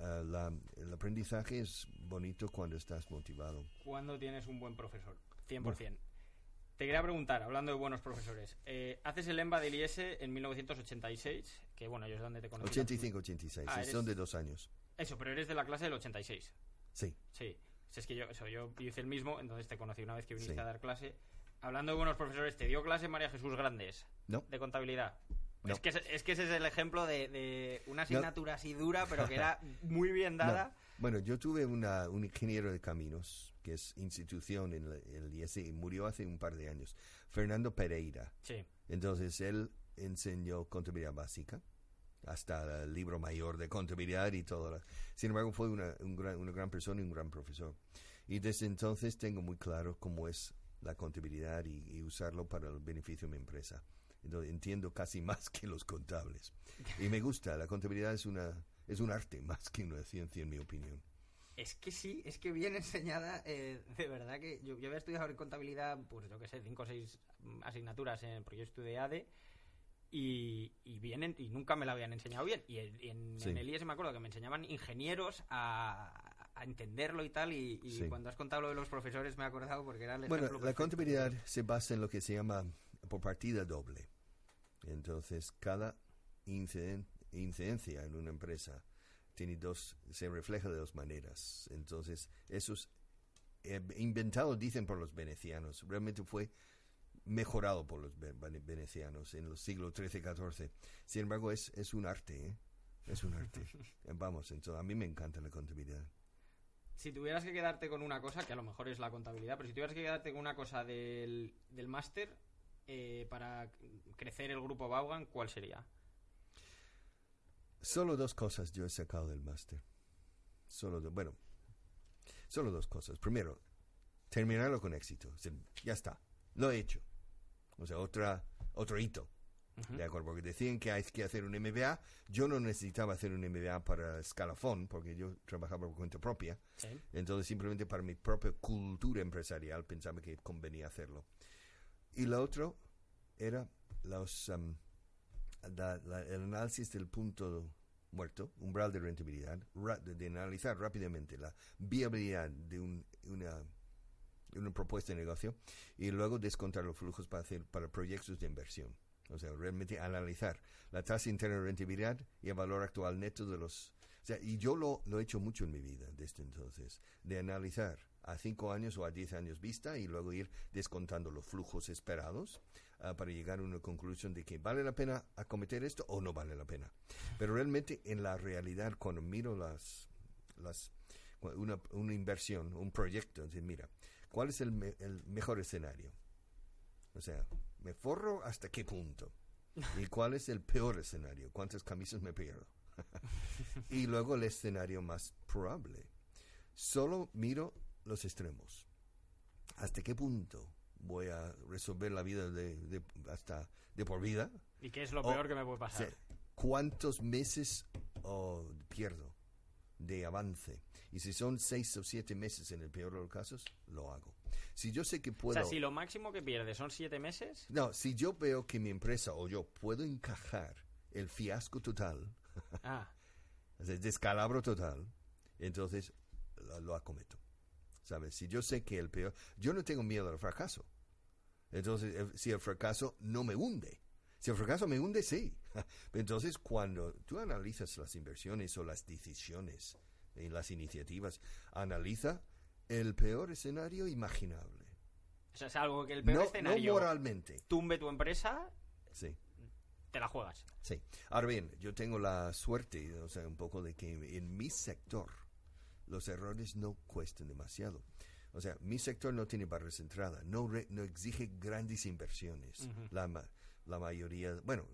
La- el aprendizaje es bonito cuando estás motivado. cuando tienes un buen profesor. 100%. Te quería preguntar, hablando de buenos profesores, eh, haces el EMBA del IS en 1986, que bueno, es donde te conocí. 85, 86, Ah, eres- son de dos años. Eso, pero eres de la clase del 86. Sí. Sí. Si es que yo, eso, yo hice el mismo, entonces te conocí una vez que viniste Sí. a dar clase. Hablando de buenos profesores, ¿te dio clase María Jesús Grandes? No. De contabilidad. No. Es, que, es que ese es el ejemplo de, de una asignatura así dura, pero que era <laughs> muy bien dada. Bueno, yo tuve una, un ingeniero de caminos, que es institución en el, IES, y murió hace un par de años, Fernando Pereira. Sí. Entonces él enseñó contabilidad básica, hasta el libro mayor de contabilidad y todo. Sin embargo, fue una, un gran- una gran persona y un gran profesor. Y desde entonces tengo muy claro cómo es la contabilidad y, y usarlo para el beneficio de mi empresa. Entonces, entiendo casi <laughs> más que los contables. Y me gusta, la contabilidad es, una, es un arte más que una ciencia, en mi opinión. Es que sí, es que bien enseñada, eh, de verdad que yo, yo había estudiado en contabilidad, pues yo qué sé, cinco o seis asignaturas, en, porque yo estudié ADE, y, y, vienen, y nunca me la habían enseñado bien. Y en, en- Sí. en el IES me acuerdo que me enseñaban ingenieros a, a entenderlo y tal, y, y Sí. cuando has contado lo de los profesores me he acordado porque era el Bueno, ejemplo la contabilidad se basa en lo que se llama por partida doble. Entonces, cada inciden- incidencia en una empresa tiene dos, se refleja de dos maneras. Entonces, eso es eh, inventado, dicen por los venecianos. Realmente fue mejorado por los ve- vene- venecianos en los siglos XIII y XIV. Sin embargo, es, es un arte, ¿eh? Es un arte. <laughs> Vamos, entonces, a mí me encanta la contabilidad. Si tuvieras que quedarte con una cosa, que a lo mejor es la contabilidad, pero si tuvieras que quedarte con una cosa del, del máster eh, para crecer el grupo Vaughan, ¿cuál sería? Solo dos cosas yo he sacado del máster. Solo, do- bueno, solo dos cosas. Primero, terminarlo con éxito. O sea, ya está, lo he hecho. O sea, otra, otro hito. De acuerdo, porque decían que hay que hacer un MBA. Yo no necesitaba hacer un MBA para escalafón, porque yo trabajaba por cuenta propia. Sí. Entonces, simplemente para mi propia cultura empresarial pensaba que convenía hacerlo. Y lo otro era los, um, el análisis del punto muerto, umbral de rentabilidad, ra- de, analizar rápidamente la viabilidad de un- una propuesta de negocio y luego descontar los flujos para hacer para proyectos de inversión. O sea, realmente analizar la tasa interna de rentabilidad y el valor actual neto de los... O sea, y yo lo, lo he hecho mucho en mi vida desde entonces, de analizar a cinco años o a diez años vista y luego ir descontando los flujos esperados ah, para llegar a una conclusión de que vale la pena acometer esto o no vale la pena. Pero realmente en la realidad, cuando miro las, las una, una inversión, un proyecto, decir, mira, ¿cuál es el, me- el mejor escenario? O sea, ¿me forro hasta qué punto? ¿Y cuál es el peor escenario? ¿Cuántas camisas me pierdo? <laughs> y luego el escenario más probable. Solo miro los extremos. ¿Hasta qué punto voy a resolver la vida de, de- hasta de por vida? ¿Y qué es lo O- peor que me puede pasar? ¿Cuántos meses oh, pierdo de avance? Y si son seis o siete meses en el peor de los casos, lo hago. Si yo sé que o puedo... sea, si lo máximo que pierdes son siete meses, No, si yo veo que mi empresa o yo puedo encajar el fiasco total, <laughs> ah, <laughs> o el descalabro total, entonces lo, lo acometo. ¿Sabes? Si yo sé que el peor... Yo no tengo miedo al fracaso. Entonces, eh, si el fracaso no me hunde. Si el fracaso me hunde, sí. <laughs> Entonces, cuando tú analizas las inversiones o las decisiones en las iniciativas, analiza el peor escenario imaginable. o sea, es algo que el peor No, no escenario moralmente. tumbe tu empresa, Sí. te la juegas. Sí. Ahora bien, yo tengo la suerte, o sea, un poco de que en mi sector los errores no cuestan demasiado. O sea, mi sector no tiene barreras de entrada, no, re- no exige grandes inversiones. la, la mayoría, bueno,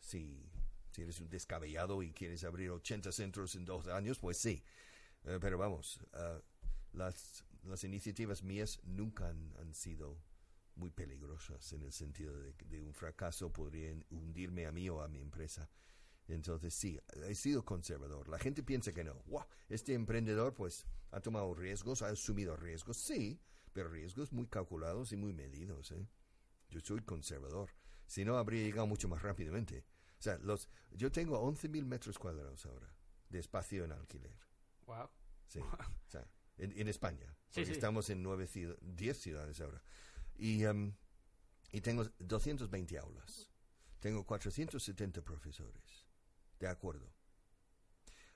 si, si eres un descabellado y quieres abrir 80 centros en dos años, pues sí. Eh, pero vamos, ah, las, las iniciativas mías nunca han, han sido muy peligrosas en el sentido de que de un fracaso podrían hundirme a mí o a mi empresa. Entonces sí, he sido conservador. La gente piensa que no. ¡Wow! Este emprendedor pues ha tomado riesgos, ha asumido riesgos, sí, pero riesgos muy calculados y muy medidos. ¿eh? Yo soy conservador. Si no, habría llegado mucho más rápidamente. O sea, los, yo tengo 11.000 metros cuadrados ahora de espacio en alquiler. Wow. Sí, o sea, en, en España. Sí, sí. estamos en nueve ciudades, 10 ciudades ahora. Y, em, y tengo 220 aulas. Tengo 470 profesores. De acuerdo.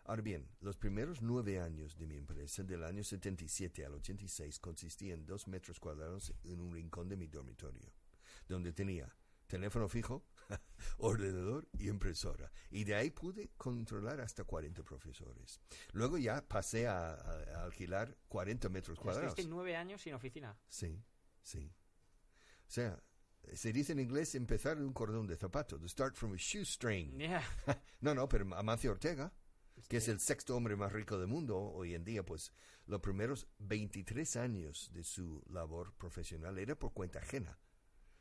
Ahora bien, los primeros nueve años de mi empresa, del año 77 al 86, consistía en dos metros cuadrados en un rincón de mi dormitorio, donde tenía teléfono fijo, <laughs> ordenador y impresora. Y de ahí pude controlar hasta 40 profesores. Luego ya pasé a, a- a alquilar 40 metros cuadrados. Estuviste nueve años sin oficina. Sí, sí. O sea, se dice en inglés empezar de un cordón de zapato, to start from a shoestring. <laughs> Yeah. <laughs> No, no, pero Amancio Ortega, que es el sexto hombre más rico del mundo hoy en día, pues los primeros 23 años de su labor profesional era por cuenta ajena.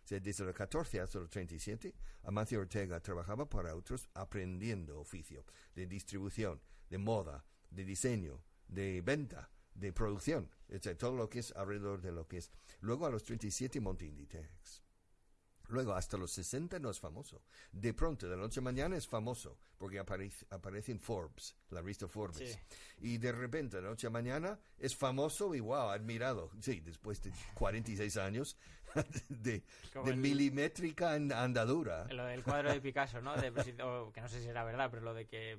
O sea, desde los 14 hasta los 37, Amancio Ortega trabajaba para otros aprendiendo oficio de distribución, de moda, de diseño, de venta, de producción, etc. Todo lo que es alrededor de lo que es. Luego a los 37 monta Inditex. Luego, hasta los 60 no es famoso. De pronto, de la noche a mañana es famoso, porque aparece, aparece en Forbes, la revista Forbes. Sí. Y de repente, de la noche a mañana, es famoso y wow, admirado. Sí, después de 46 años <laughs> de, Como de el- milimétrica and- andadura. Lo del cuadro de Picasso, ¿no? De, si- <laughs> o que no sé si era verdad, pero lo de que.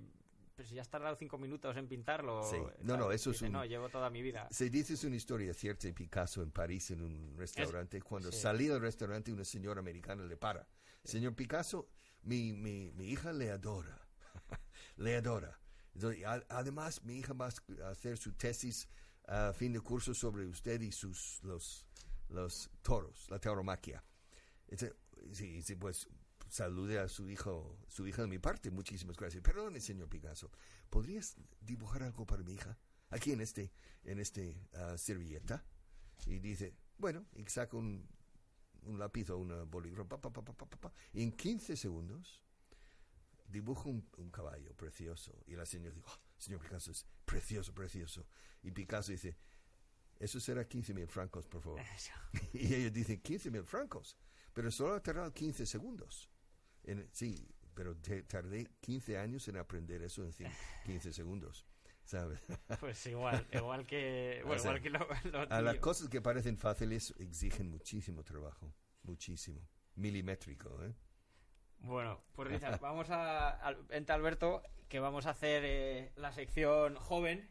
Pero si ya has tardado cinco minutos en pintarlo. Sí. eh, No, no, eso es dice, un- No, llevo toda mi vida. Se dice es una historia cierta de Picasso en París en un restaurante. Cuando sí. salía del restaurante, una señora americana le para. Señor Picasso, mi, mi, mi hija le adora. <laughs> le adora. Entonces, a- además, mi hija va a hacer su tesis a fin de curso sobre usted y sus los, los toros, la tauromaquia. Entonces, sí, sí, pues salude a su hijo, su hija de mi parte. Muchísimas gracias. Perdone, señor Picasso. ¿Podrías dibujar algo para mi hija? Aquí en este, en este ah, servilleta. Y dice, bueno, y saca un, un lápiz o una bolígrafo. pa, pa, pa, pa, pa, pa, pa, y en 15 segundos dibuja un, un caballo precioso. Y la señora dice, "Oh, señor Picasso, es precioso, precioso. Y Picasso dice, eso será 15 mil francos, por favor. <laughs> Y ellos dicen 15 mil francos, pero solo ha tardado 15 segundos. En- sí, pero te- tardé 15 años en aprender eso en cin- <laughs> 15 segundos, ¿sabes? <laughs> Pues igual, igual que. <laughs> Bueno, O sea, igual que lo, lo A las cosas que parecen fáciles exigen muchísimo trabajo, muchísimo, milimétrico, ¿eh? Bueno, pues Richard, vamos a. al- Vente, Alberto, que vamos a hacer eh, la sección joven.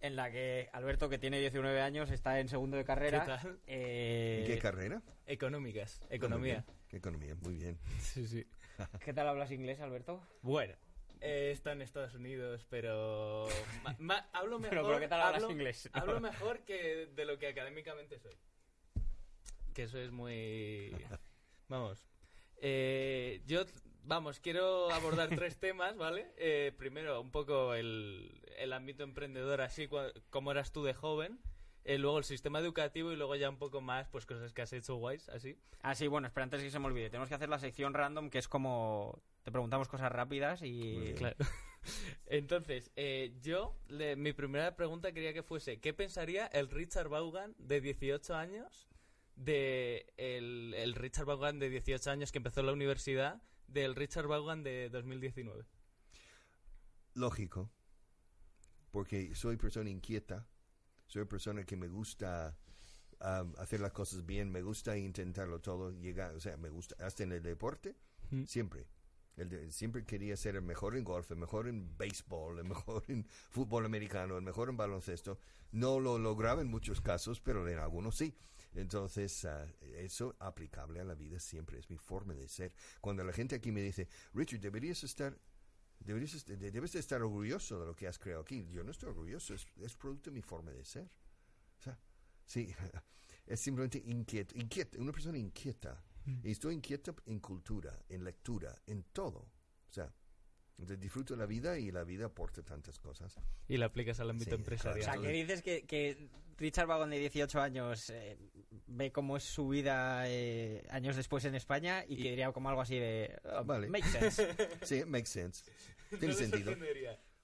En la que Alberto, que tiene 19 años, está en segundo de carrera. ¿Qué tal? Eh, ¿Qué carrera? Económicas, Muy economía. ¿Qué economía? Muy bien. Sí, sí. <laughs> ¿Qué tal hablas inglés, Alberto? Bueno, eh, está en Estados Unidos, pero ma- ma- hablo <laughs> mejor. Pero, ¿pero qué tal hablas hablo, inglés? <laughs> Hablo mejor que de lo que académicamente soy. Que eso es muy. Vamos. Eh, yo, vamos, quiero abordar tres temas, ¿vale? Eh, primero, un poco el, el ámbito emprendedor, así cua- como eras tú de joven. Eh, luego el sistema educativo y luego ya un poco más, pues cosas que has hecho guays, así. Ah, sí, bueno, espera, antes que se me olvide. Tenemos que hacer la sección random, que es como. Te preguntamos cosas rápidas y. Claro. <laughs> Entonces, eh, yo, le- mi primera pregunta quería que fuese, ¿qué pensaría el Richard Vaughan de 18 años, de el, el Richard Vaughan de 18 años que empezó la universidad, del Richard Vaughan de 2019? Lógico, porque soy persona inquieta, soy persona que me gusta um, hacer las cosas bien, me gusta intentarlo todo, llegar, o sea, me gusta, hasta en el deporte, Mm. siempre. El de- siempre quería ser el mejor en golf, el mejor en béisbol, el mejor en fútbol americano, el mejor en baloncesto. No lo lograba en muchos casos, pero en algunos sí. Entonces, ah, eso aplicable a la vida siempre es mi forma de ser. Cuando la gente aquí me dice, Richard, deberías estar, deberías, debes de estar orgulloso de lo que has creado aquí. Yo no estoy orgulloso, es, es producto de mi forma de ser. O sea, sí, <laughs> es simplemente inquieto, inquieta, una persona inquieta. Y estoy inquieto en cultura, en lectura, en todo. O sea, entonces disfruto la vida y la vida aporta tantas cosas. Y la aplicas al ámbito Sí, O sea, empresarial. que dices que, que Richard Vaughan de 18 años eh, ve cómo es su vida eh, años después en España y, que diría como algo así de... "Oh, Vale. Make sense. <laughs> Sí, it makes sense. <laughs> No Tiene me sentido.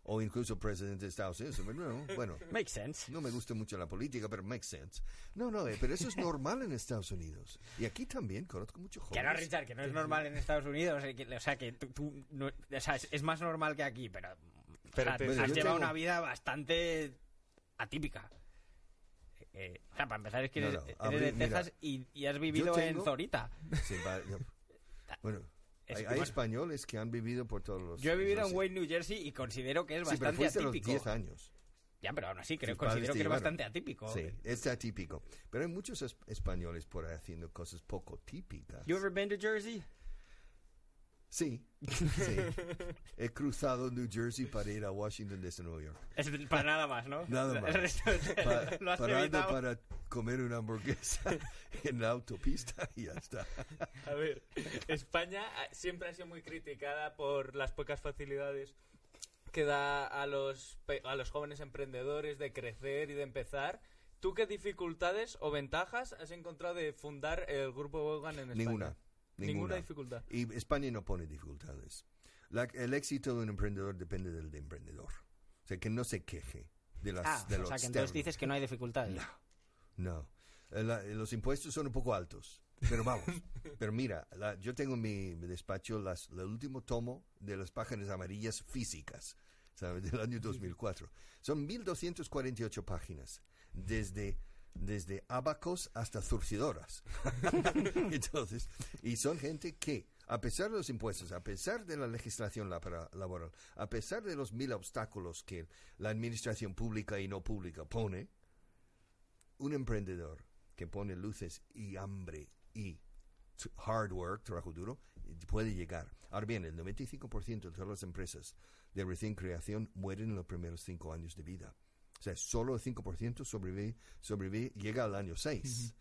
O incluso presidente de Estados Unidos. Bueno, <laughs> bueno, Make sense. no me gusta mucho la política, pero makes sense. No, no, eh, pero eso es normal en Estados Unidos. Y aquí también conozco muchos Que no, jóvenes. Richard, que no es normal en Estados Unidos. eh, que- o sea, que tú... tú no- o sea, es, es más normal que aquí, pero... Pero o sea, has llevado tengo- una vida bastante atípica. Eh, o sea, para empezar es que No, eres, no, eres abrí- de Texas y, y has vivido tengo- en Zorita. Sí, va- yo- <laughs> bueno, Es hay, hay bueno, españoles que han vivido por todos los... Yo he vivido en Wayne, New Jersey y considero que es Sí, pero bastante fuiste a los atípico. 10 años. Ya, pero aún así creo, considero que es bastante atípico. Sí, es atípico. Pero hay muchos es- españoles por ahí haciendo cosas poco típicas. You ever been to Jersey? Sí, sí. <laughs> He cruzado New Jersey para ir a Washington desde Nueva York. Es para nada más, ¿no? Nada más. El resto Pa- <laughs> lo has parando evitado. para comer una hamburguesa <laughs> en la autopista y ya está. A ver, España ah, siempre ha sido muy criticada por las pocas facilidades que da a los, pe- a los jóvenes emprendedores de crecer y de empezar. ¿Tú qué dificultades o ventajas has encontrado de fundar el grupo Bogan en España? Ninguna. Ninguna Ninguna. dificultad. Y España no pone dificultades. La- el éxito de un emprendedor depende del de emprendedor. O sea, que no se queje de, las, Ah, de o lo sea que entonces dices que no hay dificultades. No, no. La- los impuestos son un poco altos. Pero vamos, <laughs> pero mira, la- yo tengo en mi, mi despacho las, el último tomo de las páginas amarillas físicas, ¿sabes? Del año 2004. Son 1248 páginas, desde, desde abacos hasta zurcidoras. <laughs> Entonces, y son gente que, a pesar de los impuestos, a pesar de la legislación labora- laboral, a pesar de los mil obstáculos que la administración pública y no pública pone, un emprendedor que pone luces y hambre y hard work, trabajo duro, puede llegar. Ahora bien, el 95% de todas las empresas de recién creación mueren en los primeros cinco años de vida. O sea, solo el 5% sobrevive, sobrevive, llega al año 6.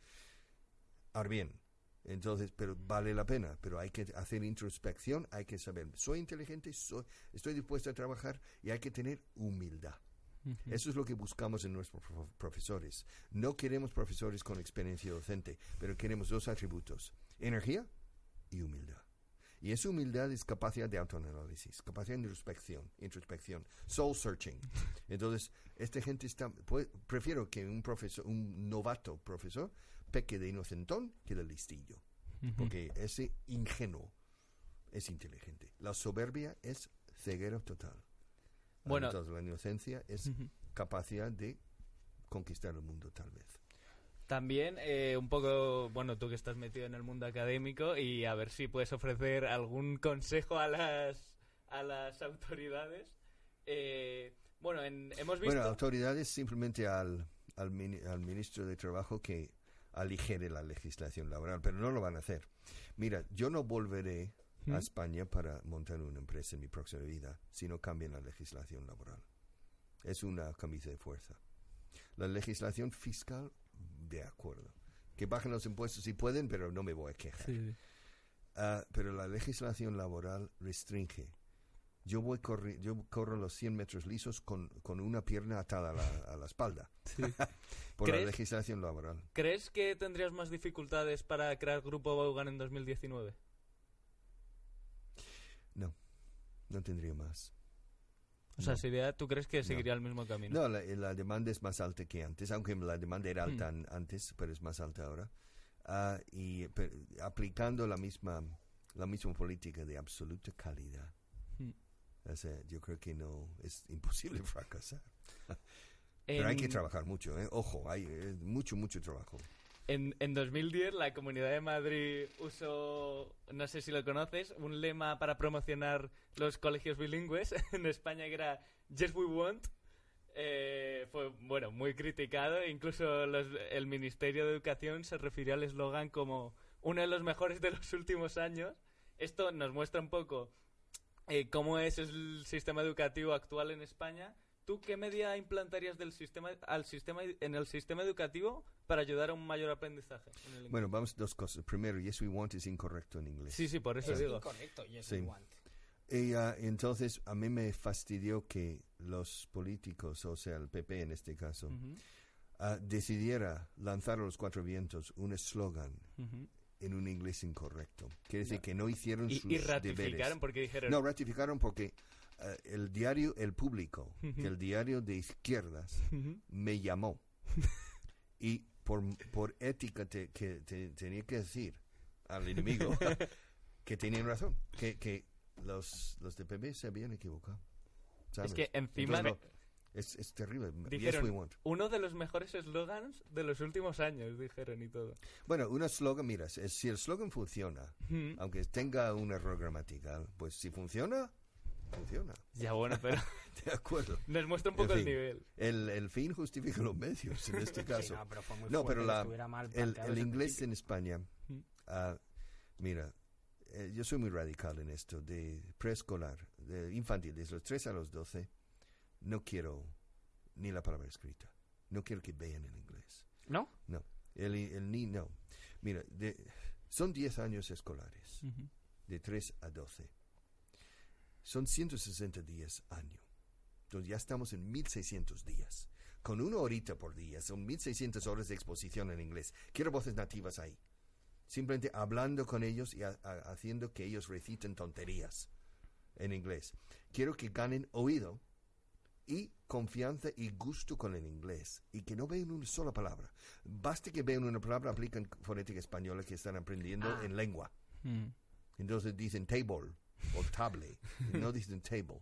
Ahora bien, entonces, pero vale la pena, pero hay que hacer introspección, hay que saber, soy inteligente, soy, estoy dispuesto a trabajar y hay que tener humildad. Eso es lo que buscamos en nuestros prof- profesores. No queremos profesores con experiencia docente, pero queremos dos atributos, energía y humildad. Y esa humildad es capacidad de autoanálisis, capacidad de introspección, introspección, soul searching. Entonces, esta gente está, pues, prefiero que un profesor, un novato profesor, peque de inocentón que de listillo. Porque ese ingenuo es inteligente. La soberbia es ceguera total. Bueno. Entonces, la inocencia es capacidad de conquistar el mundo, tal vez. También, eh, un poco, bueno, tú que estás metido en el mundo académico y a ver si puedes ofrecer algún consejo a las, a las autoridades. Eh, bueno, en- hemos visto... Bueno, autoridades simplemente al, al, mini- al ministro de Trabajo que aligere la legislación laboral, pero no lo van a hacer. Mira, yo no volveré ¿Mm? a España para montar una empresa en mi próxima vida si no cambian la legislación laboral. Es una camisa de fuerza. La legislación fiscal, de acuerdo. Que bajen los impuestos si pueden, pero no me voy a quejar. Ah, pero la legislación laboral restringe. Yo voy corri- yo corro los 100 metros lisos con, con una pierna atada a la, a la espalda. <laughs> Por la ¿Crees? legislación laboral. ¿Crees que tendrías más dificultades para crear Grupo Baugan en 2019? No, no tendría más. O sea, No. sería, ¿tú crees que seguiría el mismo camino? No, la, la demanda es más alta que antes, aunque la demanda era alta an- antes, pero es más alta ahora. Ah, y aplicando la misma, la misma política de absoluta calidad. Hmm. O sea, yo creo que no es imposible <laughs> fracasar. Pero hay que trabajar mucho, ¿eh? Ojo, hay eh, mucho, mucho trabajo. En, en 2010 la Comunidad de Madrid usó, no sé si lo conoces, un lema para promocionar los colegios bilingües <laughs> en España que era Yes We Want. Eh, fue, bueno, muy criticado. Incluso el Ministerio de Educación se refirió al eslogan como uno de los mejores de los últimos años. Esto nos muestra un poco eh, cómo es el sistema educativo actual en España. ¿Tú qué medida implantarías del sistema, al sistema, en el sistema educativo para ayudar a un mayor aprendizaje? en el? Bueno, vamos a dos cosas. Primero, yes we want es incorrecto en inglés. sí, sí, por eso Es digo. incorrecto, yes Sí. we want. Y ah, entonces a mí me fastidió que los políticos, o sea, el PP en este caso, Ujú, ah, decidiera lanzar a los cuatro vientos un eslogan ujú. en un inglés incorrecto. Quiere decir que no hicieron Y, sus y ratificaron deberes. porque dijeron... No, ratificaron porque el diario El Público, que el diario de izquierdas, me llamó. <laughs> y por, por ética te- que te- tenía que decir al enemigo <laughs> que tenían razón, que, que los, los de PP se habían equivocado. ¿sabes? Es que encima Entonces, no, es, es terrible. Yes, dijeron we want. uno de los mejores eslogans de los últimos años, dijeron y todo. Bueno, un eslogan, mira, si si el eslogan funciona, aunque tenga un error gramatical, pues si funciona, funciona. Ya bueno, pero <laughs> De acuerdo. nos muestra un poco En el fin. nivel. El, el fin justifica los medios en este <laughs> Sí, caso. no, pero fue muy No, pero la- mal el, el inglés en España, ah, mira, eh, yo soy muy radical en esto, de preescolar, de infantil, desde los 3 a los 12, no quiero ni la palabra escrita. No quiero que vean el inglés. ¿No? No. El, el ni, no. Mira, de, son 10 años escolares, Ujú. de 3 a 12. Son 160 días año. Entonces ya estamos en 1600 días. Con una horita por día, son 1600 horas de exposición en inglés. Quiero voces nativas ahí. Simplemente hablando con ellos y ha- ha- haciendo que ellos reciten tonterías en inglés. Quiero que ganen oído y confianza y gusto con el inglés y que no vean una sola palabra. Basta que vean una palabra, aplican fonética española que están aprendiendo Ah. en lengua. Mm. Entonces dicen table o table, no dicen table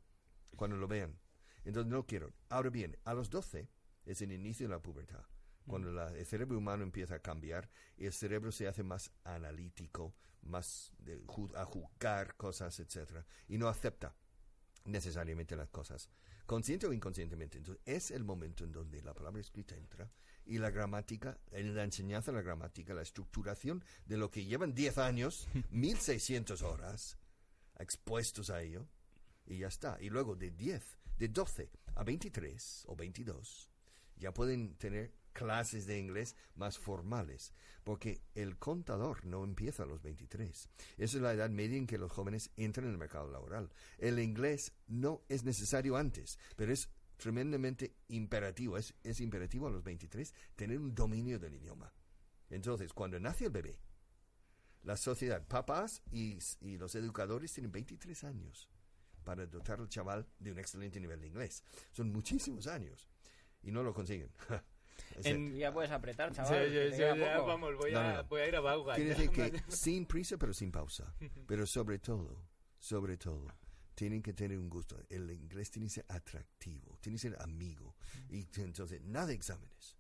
cuando lo vean. Entonces no quiero. Ahora bien, a los 12 es el inicio de la pubertad, cuando la- el cerebro humano empieza a cambiar y el cerebro se hace más analítico, más de a juzgar cosas, etcétera, y no acepta necesariamente las cosas, consciente o inconscientemente. Entonces es el momento en donde la palabra escrita entra y la gramática, en la enseñanza de la gramática, la estructuración de lo que llevan 10 años, 1600 horas expuestos a ello, y ya está. Y luego de 10, de 12 a 23 o 22, ya pueden tener clases de inglés más formales, porque el contador no empieza a los 23. Esa es la edad media en que los jóvenes entran en el mercado laboral. El inglés no es necesario antes, pero es tremendamente imperativo, es, es imperativo a los 23 tener un dominio del idioma. Entonces, cuando nace el bebé, la sociedad, papás y, y los educadores tienen 23 años para dotar al chaval de un excelente nivel de inglés. Son muchísimos años y no lo consiguen. <laughs> En- Ya puedes apretar, chaval. te yo queda ya, vamos, voy, No, a, no, no. voy a ir a Bauga. Quiere decir que <laughs> sin prisa pero sin pausa. <laughs> Pero sobre todo, sobre todo, tienen que tener un gusto. El inglés tiene que ser atractivo, tiene que ser amigo. Y entonces, nada de exámenes.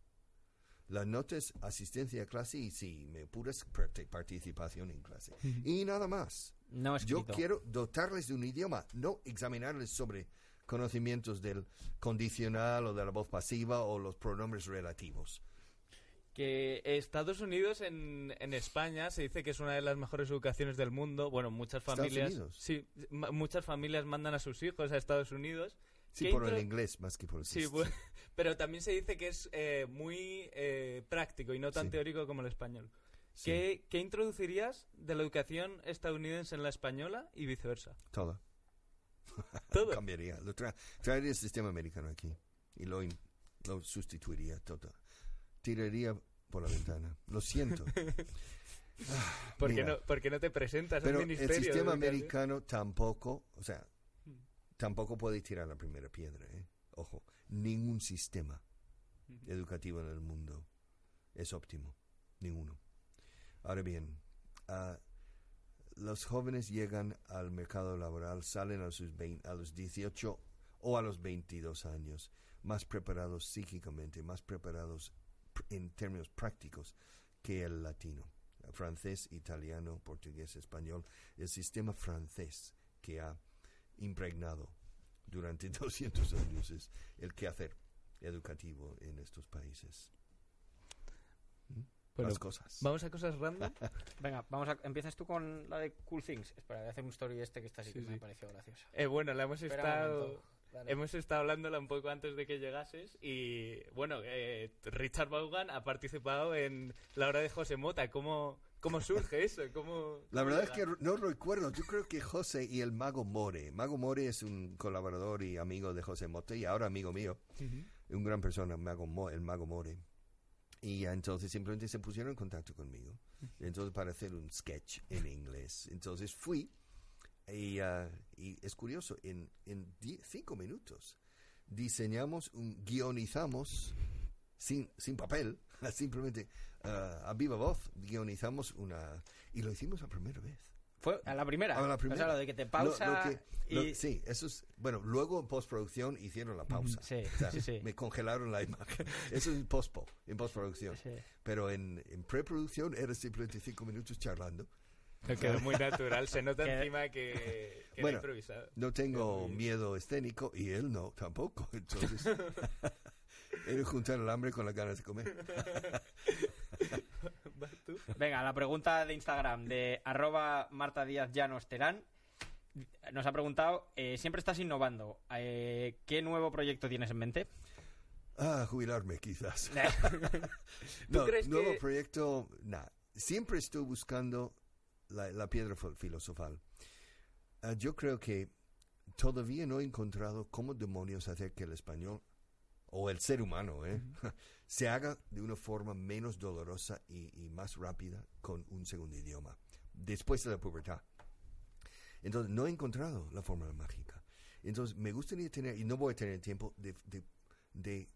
Las notas, asistencia a clase y sí, me puras parte- participación en clase. Y nada más. No Yo quiero dotarles de un idioma, no examinarles sobre conocimientos del condicional o de la voz pasiva o los pronombres relativos. Que Estados Unidos en, en España se dice que es una de las mejores educaciones del mundo. Bueno, muchas ¿Estados familias. Sí, muchas familias mandan a sus hijos a Estados Unidos. Sí, ¿Qué por el inglés más que por el Sí, bu- <laughs> pero también se dice que es eh, muy eh, práctico y no tan Sí. teórico como el español. sí, ¿Qué, qué introducirías de la educación estadounidense en la española y viceversa? todo. <laughs> Todo. Cambiaría. Lo tra- traería el sistema americano aquí y lo, sustituiría todo. Tiraría por la ventana. Lo siento. <laughs> ¿Por qué, no, por qué no te presentas Pero al el ministerio? de sistema americano tampoco, o sea, tampoco puede tirar la primera piedra. ¿eh? Ojo, ningún sistema educativo en el mundo es óptimo. Ninguno. Ahora bien, ah, los jóvenes llegan al mercado laboral, salen a, sus vein- a los 18 o a los 22 años, más preparados psíquicamente, más preparados pr- en términos prácticos que el latino. Francés, italiano, portugués, español. El sistema francés que ha impregnado durante <laughs> 200 años es el quehacer educativo en estos países. ¿Mm? Bueno, Las cosas. Vamos a cosas random. <laughs> Venga, vamos a... ¿empiezas tú con la de Cool Things? Espera, voy a hacer un story este que está así Sí, que me ha parecido graciosa. Eh, bueno, la hemos Espera estado... Dale. Hemos estado hablándola un poco antes de que llegases y bueno, eh, Richard Vaughan ha participado en La Hora de José Mota. ¿Cómo, cómo surge eso? ¿Cómo, La verdad es que no recuerdo. Yo creo que José y el Mago More. Mago More es un colaborador y amigo de José Mote y ahora amigo mío. Ujú. Un gran persona, Mago Mo- el Mago More. Y entonces simplemente se pusieron en contacto conmigo. Entonces para hacer un sketch en inglés. Entonces fui y, ah, y es curioso, en, en die- cinco minutos diseñamos, un, guionizamos sin, sin papel, <laughs> simplemente ah, a viva voz, guionizamos una... Y lo hicimos la primera vez. Fue a la primera. A la primera. O sea, lo de que te Lo- pausa lo que- lo- y... sí, eso es... Bueno, luego en postproducción hicieron la pausa. Sí, O sea, sí, sí. Me congelaron la imagen. <laughs> Eso es en postpo, en postproducción. Sí. Pero en, en preproducción era simplemente cinco minutos charlando. Me quedó muy natural. Se nota <laughs> encima que, que Bueno, era improvisado. No tengo miedo escénico y él no, tampoco. Entonces, <laughs> era juntar el hambre con las ganas de comer. ¿Vas tú? Venga, la pregunta de Instagram de arroba Marta Díaz Llanos Terán. Nos ha preguntado, eh, siempre estás innovando. Eh, ¿Qué nuevo proyecto tienes en mente? Ah, jubilarme quizás. <laughs> ¿Tú no, crees nuevo que- proyecto, nada. Siempre estoy buscando la, la piedra fil- filosofal. Ah, yo creo que todavía no he encontrado cómo demonios hacer que el español o el ser humano ¿eh? <laughs> se haga de una forma menos dolorosa y, y más rápida con un segundo idioma después de la pubertad. Entonces, no he encontrado la fórmula mágica. Entonces, me gustaría tener, y no voy a tener tiempo de, de, de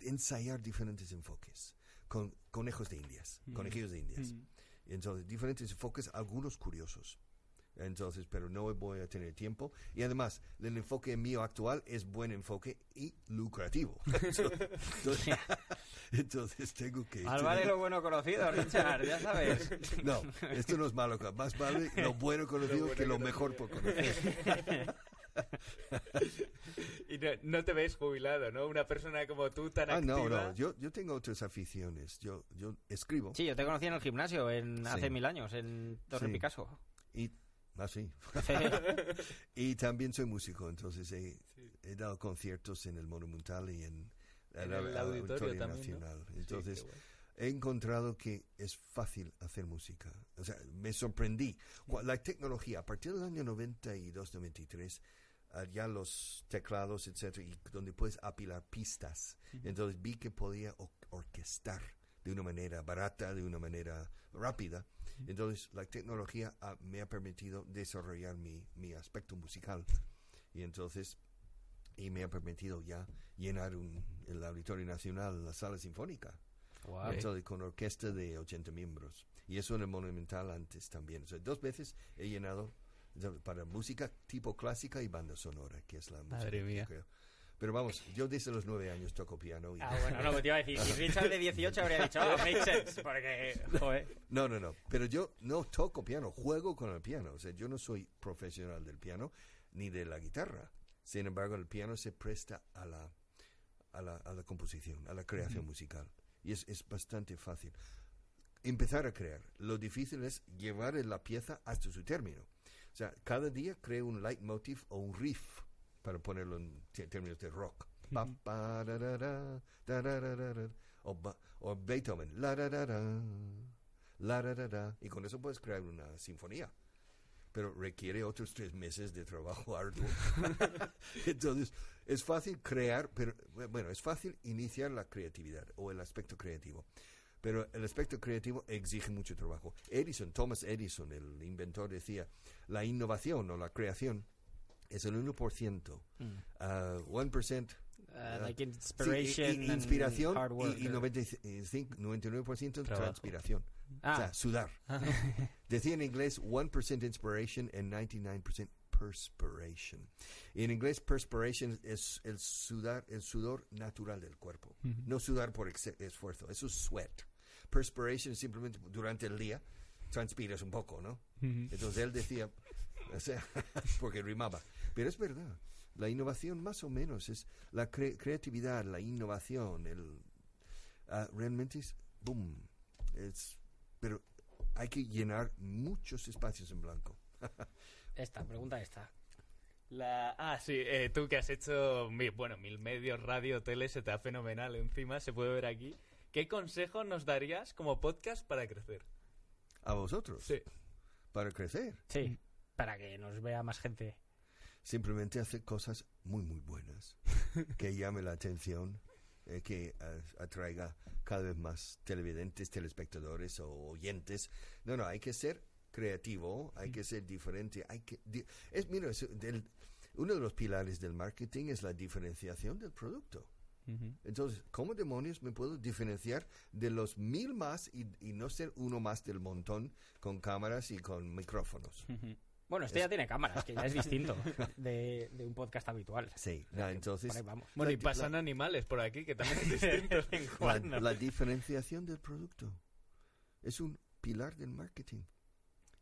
ensayar diferentes enfoques con conejos de indias, conejillos de indias. Entonces, diferentes enfoques, algunos curiosos. Entonces, pero no voy a tener tiempo. Y además, el enfoque mío actual es buen enfoque y lucrativo. <laughs> entonces, <laughs> entonces tengo que... Más vale lo bueno conocido, Richard, ya sabes. <laughs> No, esto no es malo. Más vale lo bueno conocido bueno que lo mejor por conocer. Y no, no te ves jubilado, ¿no? Una persona como tú tan Ah, activa. no, no. Yo, yo tengo otras aficiones. Yo, yo escribo. Sí, yo te conocí en el gimnasio en, hace Sí. mil años, en Torre Sí. Picasso. Y, ah, sí. <laughs> y también soy músico, entonces he, he dado conciertos en el Monumental y en, En el auditorio. Nacional. Sí, Entonces, bueno. he encontrado que es fácil hacer música. O sea, me sorprendí. La tecnología, a partir del año 92, 93, ah, ya los teclados, etcétera, y donde puedes apilar pistas. Entonces vi que podía orquestar de una manera barata, de una manera rápida. Entonces la tecnología ah, me ha permitido desarrollar mi, mi aspecto musical. Y entonces, y me ha permitido ya llenar un, el Auditorio Nacional, la Sala Sinfónica. Entonces, con orquesta de 80 miembros. Y eso en el Monumental antes también. O sea, dos veces he llenado para música tipo clásica y banda sonora, que es la música. Madre que mía. Pero vamos, yo desde los nueve años toco piano. Y Ah, bueno, no, te iba a decir, si Richard de 18 habría dicho, oh, makes sense, porque, joder. No, no, no. Pero yo no toco piano, juego con el piano. O sea, yo no soy profesional del piano ni de la guitarra. Sin embargo, el piano se presta a la, a la, a la composición, a la creación musical. Y es, es bastante fácil. Empezar a crear. Lo difícil es llevar la pieza hasta su término. O sea, cada día creo un leitmotiv o un riff, para ponerlo en términos de rock. Pa, pa, da. O, Beethoven. La, la. Y con eso puedes crear una sinfonía. Pero requiere otros tres meses de trabajo <laughs> arduo. <laughs> Entonces, es fácil crear, pero bueno, es fácil iniciar la creatividad o el aspecto creativo. Pero el aspecto creativo exige mucho trabajo. Edison, Thomas Edison, el inventor, decía, la innovación o la creación es el 1%, ah, 1% Uh, like Sí, inspiration i- i- and inspiración hard work. y, y 95, 99% Trabajo. transpiración. Ah. O sea, sudar. <laughs> Decía en inglés 1% inspiration and 99% perspiration. Y en inglés perspiration es el sudar, el sudor natural del cuerpo. No sudar por ex- esfuerzo, eso es sweat. Perspiration es simplemente durante el día transpiras un poco, ¿no? Entonces él decía, o sea, <laughs> porque rimaba. Pero es verdad, la innovación más o menos es la cre- creatividad, la innovación, el, ah, realmente es, boom, es, pero hay que llenar muchos espacios en blanco. <laughs> Esta, pregunta esta. La... Ah, sí, eh, tú que has hecho, mi- bueno, mil medios, radio, tele, se te da fenomenal encima, se puede ver aquí. ¿Qué consejo nos darías como podcast para crecer? A vosotros, Sí. para crecer, Sí, para que nos vea más gente. Simplemente hacer cosas muy, muy buenas, <laughs> que llame la atención, eh, que atraiga cada vez más televidentes, telespectadores o oyentes. No, no, hay que ser creativo, hay que ser diferente, hay que... di- es, mira, es del- uno de los pilares del marketing es la diferenciación del producto. Entonces, ¿cómo demonios me puedo diferenciar de los mil más y, y no ser uno más del montón con cámaras y con micrófonos? Bueno, este ya tiene cámaras, que ya es distinto <laughs> de, de un podcast habitual. Sí, no, entonces... Vamos. Bueno, y La- pasan animales por aquí, que también <laughs> es distinto. La, la diferenciación del producto es un pilar del marketing.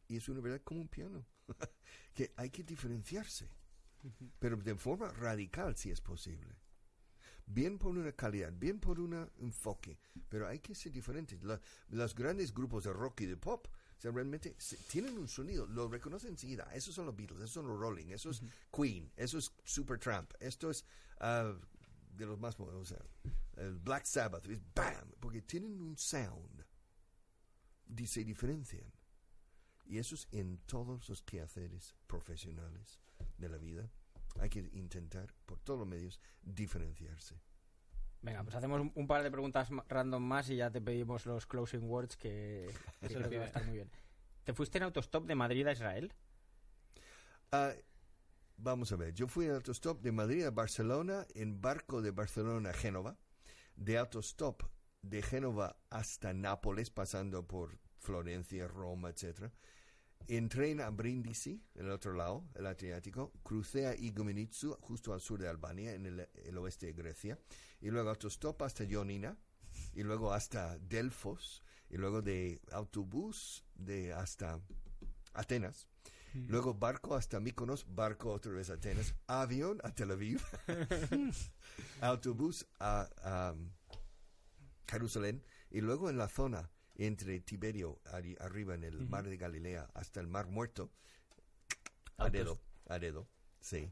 Y es una verdad como un piano. <laughs> que hay que diferenciarse. Pero de forma radical si es posible. bien por una calidad, bien por un enfoque, pero hay que ser diferentes. La- los grandes grupos de rock y de pop, o sea, realmente se- tienen un sonido, lo reconocen enseguida. Esos son los Beatles, esos son los Rolling, eso es Queen, eso es Supertramp, esto es ah, de los más modernos, o sea, el Black Sabbath, es BAM, porque tienen un sound y se diferencian. Y eso es en todos los quehaceres profesionales de la vida. Hay que intentar, por todos los medios, diferenciarse. Venga, pues hacemos un, un par de preguntas random más y ya te pedimos los closing words que, que Eso creo que va a estar muy bien. ¿Te fuiste en autostop de Madrid a Israel? Ah, vamos a ver, yo fui en autostop de Madrid a Barcelona, en barco de Barcelona a Génova, de autostop de Génova hasta Nápoles, pasando por Florencia, Roma, etcétera. En tren a Brindisi, en el otro lado, el Adriático, crucé a Igoumenitsu, justo al sur de Albania, en el, el oeste de Grecia, y luego autostop hasta Ionina, y luego hasta Delfos, y luego de autobús de hasta Atenas, luego barco hasta Mykonos, barco otra vez a Atenas, avión a Tel Aviv, <laughs> autobús a, a Jerusalén, y luego en la zona entre Tiberio, arri- arriba en el mar de Galilea, hasta el mar muerto, a Autos- dedo, a dedo, sí.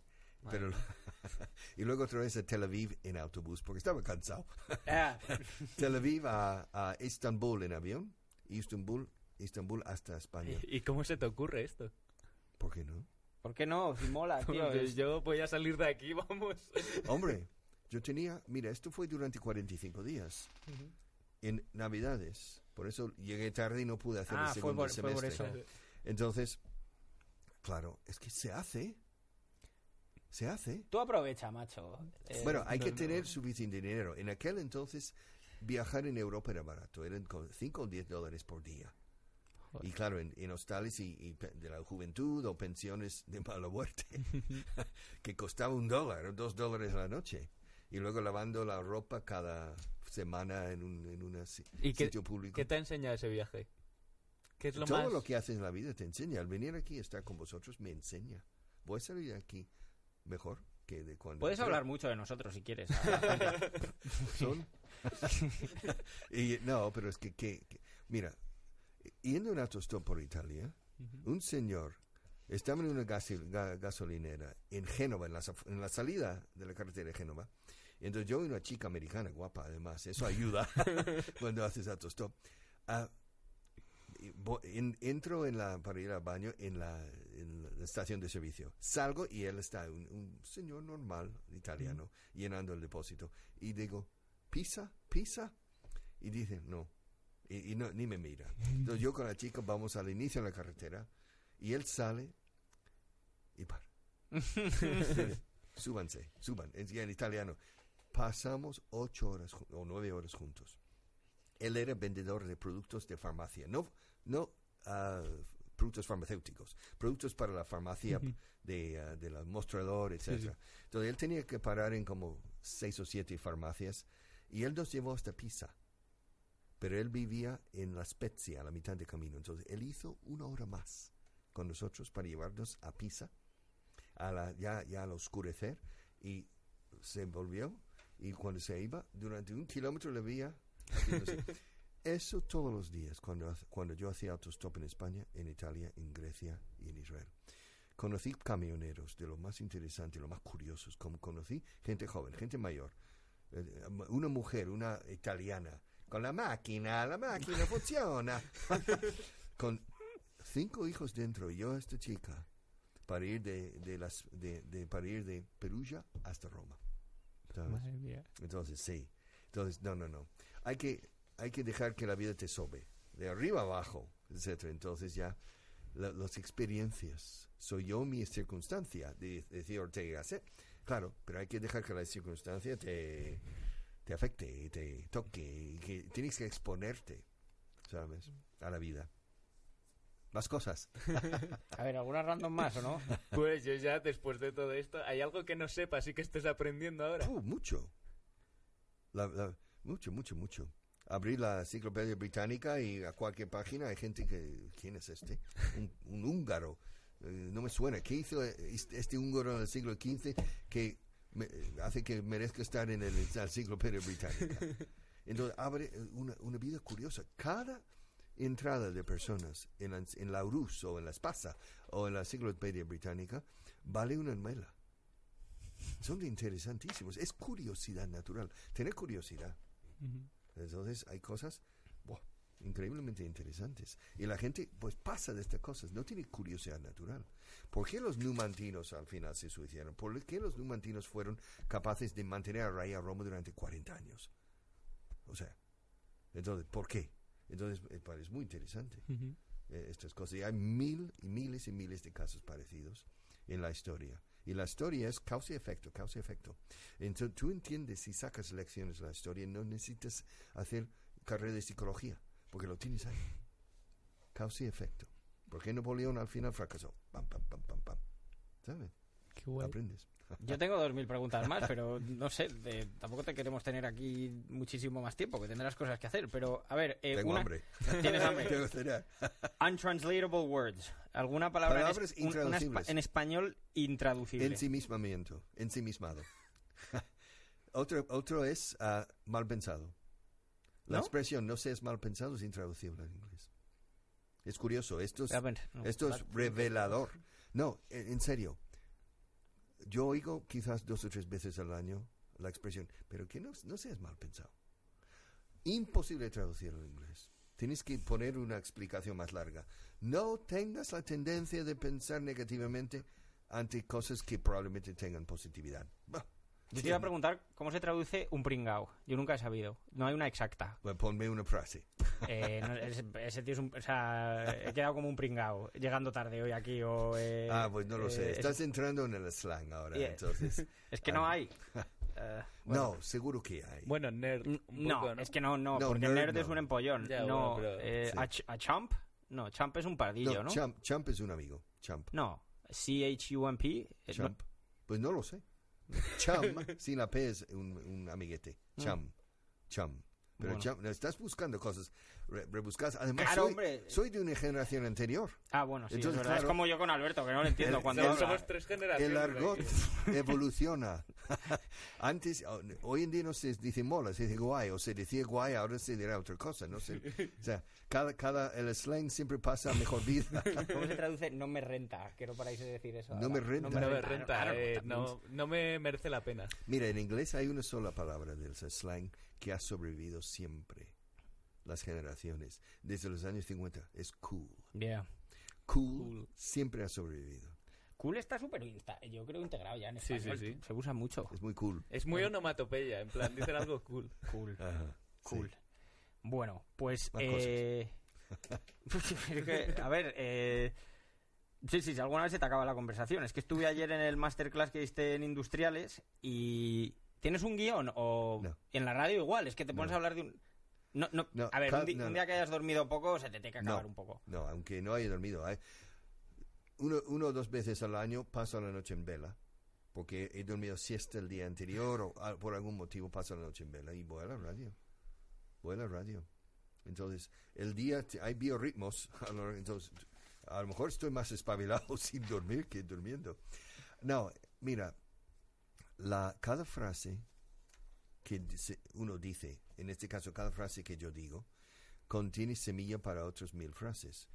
Pero, <laughs> y luego otra vez a Tel Aviv en autobús, porque estaba cansado. Ah, <laughs> Tel Aviv a, a Estambul en avión, Istanbul, Estambul hasta España. <laughs> ¿Y cómo se te ocurre esto? ¿Por qué no? ¿Por qué no? Si mola, tío. Porque es- yo voy a salir de aquí, vamos. Hombre, yo tenía, mira, esto fue durante 45 días, en Navidades. Por eso llegué tarde y no pude hacer Ah, el fue segundo por- fue por semestre. eso. Entonces, claro, es que se hace. Se hace. Tú aprovecha, macho. Eh, Bueno, hay no, que no. tener suficiente dinero. En aquel entonces, viajar en Europa era barato. Eran 5 o 10 dólares por día. Y claro, en, en hostales y, y de la juventud o pensiones de mala muerte, <laughs> <laughs> que costaba un dólar o dos dólares a la noche. Y luego lavando la ropa cada semana en un en una si- ¿Y qué, sitio público. qué te ha enseñado ese viaje? ¿Qué es lo Todo más...? lo que haces en la vida te enseña. Al venir aquí, estar con vosotros, me enseña. Voy a salir de aquí mejor que de cuando... Puedes hablar mucho de nosotros si quieres. <laughs> Son- <laughs> y, no, pero es que, que- que- mira, yendo en autostop por Italia, un señor estaba en una gasolinera en Génova, en la, en la salida de la carretera de Génova. Entonces yo y una chica americana guapa, además, eso ayuda <laughs> cuando haces autostop. Ah, en- entro en la, para ir al baño en la, en la estación de servicio. Salgo y él está, un, un señor normal, italiano, llenando el depósito. Y digo, ¿pisa? ¿Pisa? Y dice, no. Y, y no, ni me mira. Entonces yo con la chica vamos al inicio de la carretera y él sale y para. <laughs> <laughs> Súbanse, suban. Ya en italiano. Pasamos ocho horas o nueve horas juntos. Él era vendedor de productos de farmacia, no, no ah, productos farmacéuticos, productos para la farmacia de, ah, de la mostrador, etcétera. Entonces él tenía que parar en como seis o siete farmacias y él nos llevó hasta Pisa. Pero él vivía en La Spezia, a la mitad de camino. Entonces él hizo una hora más con nosotros para llevarnos a Pisa, a la, ya, ya al oscurecer, y se volvió. Y cuando se iba, durante un kilómetro le veía. <laughs> Eso todos los días, cuando, cuando yo hacía autostop en España, en Italia, en Grecia y en Israel. Conocí camioneros de lo más interesante, lo más curiosos. Como conocí gente joven, gente mayor. Eh, Una mujer, una italiana, con la máquina, la máquina <laughs> funciona. <laughs> con cinco hijos dentro, y yo esta chica, para ir de, de las, de, de- para ir de Perugia hasta Roma. ¿Sabes? Madre mía. Entonces, sí. Entonces, no, no, no. Hay que, hay que dejar que la vida te sobe. De arriba abajo, etcétera. Entonces ya, la- las experiencias. Soy yo mi circunstancia, de, decía Ortega Gasset. Claro, pero hay que dejar que la circunstancia te, te afecte, te toque, que tienes que exponerte, ¿sabes? A la vida. Más cosas. <laughs> A ver, ¿alguna random más o no? <laughs> Pues yo ya, después de todo esto, ¿hay algo que no sepas y que estés aprendiendo ahora? Uh, mucho. La- la- mucho, mucho, mucho. Abrí la enciclopedia británica y a cualquier página hay gente que... ¿Quién es este? Un, un húngaro. Eh, no me suena. ¿Qué hizo este este húngaro en el siglo XV que me- hace que merezca estar en el, la enciclopedia británica. <laughs> Entonces, abre una, una vida curiosa. Cada entrada de personas en la, en la Urus o en la Espasa o en la enciclopedia británica vale una mela. Son interesantísimos. Es curiosidad natural. Tener curiosidad. Entonces hay cosas buah, increíblemente interesantes. Y la gente pues pasa de estas cosas, no tiene curiosidad natural. ¿Por qué los numantinos al final se suicidaron? ¿Por qué los numantinos fueron capaces de mantener a raya a Roma durante 40 años? O sea, entonces, ¿por qué? Entonces, eh, es muy interesante eh, estas cosas. Y hay mil y miles y miles de casos parecidos en la historia. Y la historia es causa y efecto, causa y efecto. Entonces tú entiendes y sacas lecciones de la historia, no necesitas hacer carrera de psicología, porque lo tienes ahí. Causa y efecto. ¿Por qué Napoleón al final fracasó? Pam, pam, pam, pam, pam. ¿Sabes? Qué guay. Aprendes. Yo tengo dos mil preguntas más, pero no sé, de- tampoco te queremos tener aquí muchísimo más tiempo, que tendrás cosas que hacer. Pero, a ver, eh, Tengo una- hambre. ¿Tienes hambre? <laughs> Untranslatable words. ¿Alguna palabra en, Palabras es- un- una intraducibles. en español intraducible? Ensimismamiento, ensimismado. <laughs> otro, otro es ah, mal pensado. La ¿No? expresión no seas mal pensado es intraducible en inglés. Es curioso, esto es, no, esto es revelador. No, en, en serio. Yo oigo quizás dos o tres veces al año la expresión, pero que no, no seas mal pensado. Imposible traducirlo en inglés. Tienes que poner una explicación más larga. No tengas la tendencia de pensar negativamente ante cosas que probablemente tengan positividad. Bah, Yo te iba a preguntar cómo se traduce un pringao. Yo nunca he sabido. No hay una exacta. Ponme una frase. Eh, no, ese, ese tío es un... O sea, he quedado como un pringao. Llegando tarde hoy aquí o... eh, ah, pues no lo eh, sé. es- Estás entrando en el slang ahora, Yeah. entonces. <laughs> Es que no Ah. hay. <laughs> Eh, bueno. No, seguro que hay. Bueno, nerd. Un no, poco, ¿no? es que no, no, No, porque nerd nerd, es no. un empollón. Ya, no, bueno, pero- eh, sí. a, ch- a chump? No, chump es un pardillo, ¿no? Champ, Champ es un amigo. Champ. No, C-H-U-M-P. eh, no- Champ. Pues no lo sé. Cham, <laughs> sin la P es un, un amiguete. Cham. Cham. Pero Bueno. cham, estás buscando cosas re- rebuscadas. Además, Claro, soy, hombre. soy de una generación anterior. Ah, bueno, sí, Entonces, es verdad. Es claro, como yo con Alberto, que no lo entiendo el- cuando el- Somos, tres generaciones. El argot <laughs> evoluciona. <laughs> Antes, hoy en día no se dice mola, se dice guay, o se decía guay, ahora se dirá otra cosa, no sé. O sea, cada, cada, el slang siempre pasa a mejor vida. <laughs> ¿Cómo se traduce? No me renta, que no paráis de decir eso. No me renta. No me renta, claro, eh, no, no me merece la pena. Mira, en inglés hay una sola palabra del slang que ha sobrevivido siempre. Las generaciones. Desde los años 50. Es cool. Yeah. Cool, Cool. siempre ha sobrevivido. Cool está súper, insta- yo creo integrado ya en Sí, español. sí, sí. Se usa mucho. Es muy cool. Es muy onomatopeya, en plan, dicen algo cool. <laughs> Cool. Ajá, Cool. sí. Bueno, pues... Eh, <laughs> a ver, eh, sí, sí, si alguna vez se te acaba la conversación. Es que estuve ayer en el masterclass que diste en Industriales y... ¿Tienes un guion? O No. en la radio igual, es que te pones No. a hablar de un... No, no, No, a ver, un, no, un día que hayas dormido poco se te tiene que acabar No. un poco. No, aunque no haya dormido. hay- Uno, uno o dos veces al año paso la noche en vela. Porque he dormido siesta el día anterior o por algún motivo paso la noche en vela y voy a la radio. Voy a la radio. Entonces, el día te- hay biorritmos. <laughs> Entonces, a lo mejor estoy más espabilado <laughs> sin dormir que durmiendo. No, mira, la, cada frase que uno dice, en este caso cada frase que yo digo, contiene semilla para otras mil frases.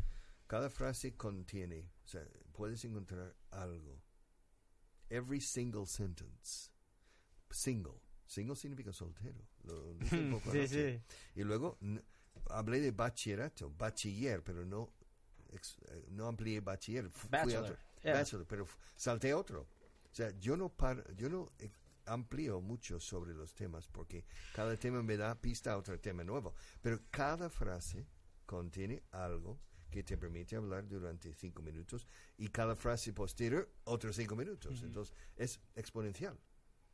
Cada frase contiene, o sea, puedes encontrar algo. Every single sentence. Single. Single significa soltero. Lo dije un poco <laughs> anoche. Y luego hablé de bachillerato, bachiller, pero no, ex- eh, no amplié bachiller. fu- fui Bachelor, otro- yeah. bachelor, pero salté otro. O sea, yo no, par- yo no eh, amplío mucho sobre los temas porque cada tema me da pista a otro tema nuevo. Pero cada frase contiene algo que te permite hablar durante cinco minutos y cada frase posterior otros cinco minutos. Entonces es exponencial.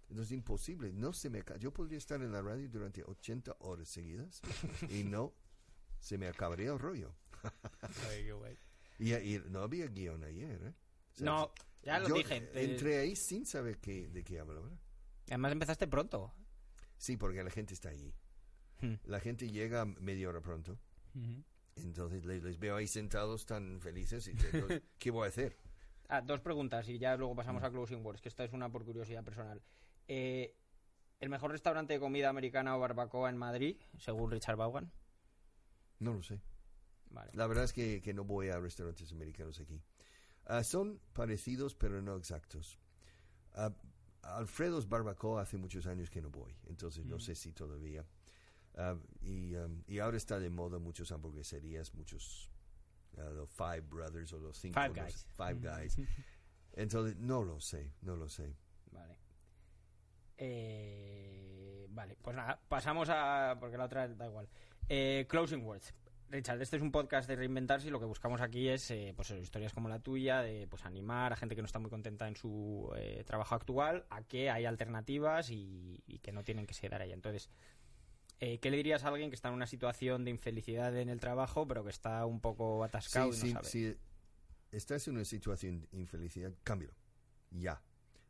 Entonces es imposible. No se me, yo podría estar en la radio durante 80 horas seguidas y <laughs> no se me acabaría el rollo. <laughs> Y, y no había guion ayer, ¿eh? O sea, No, ya lo yo dije. te- Entré ahí sin saber qué, de qué hablaba. Además empezaste pronto. Sí, porque la gente está allí. Hmm. La gente llega media hora pronto. Entonces le- les, veo ahí sentados tan felices y digo, <laughs> ¿qué voy a hacer? Ah, dos preguntas y ya luego pasamos a Closing Words, que esta es una por curiosidad personal. Eh, ¿El mejor restaurante de comida americana o barbacoa en Madrid, según Richard Vaughan? No lo sé. Vale. La verdad es que, que no voy a restaurantes americanos aquí. Ah, son parecidos, pero no exactos. Ah, Alfredo's Barbacoa hace muchos años que no voy, entonces no Mm. sé si todavía. Ah, y, um, y ahora está de moda muchas hamburgueserías, muchos ah, los Five Brothers o los cinco Five los Guys. Five Guys. <laughs> Entonces no lo sé, no lo sé. Vale. Eh, vale, pues nada, pasamos a. Porque la otra da igual. Eh, closing words. Richard, este es un podcast de reinventarse y lo que buscamos aquí es eh, pues eso, historias como la tuya, de pues animar a gente que no está muy contenta en su eh, trabajo actual a que hay alternativas y, y que no tienen que quedar ahí. Entonces, eh, ¿qué le dirías a alguien que está en una situación de infelicidad en el trabajo, pero que está un poco atascado Sí, y no sí, sabe? si estás en una situación de infelicidad, cámbialo. Ya.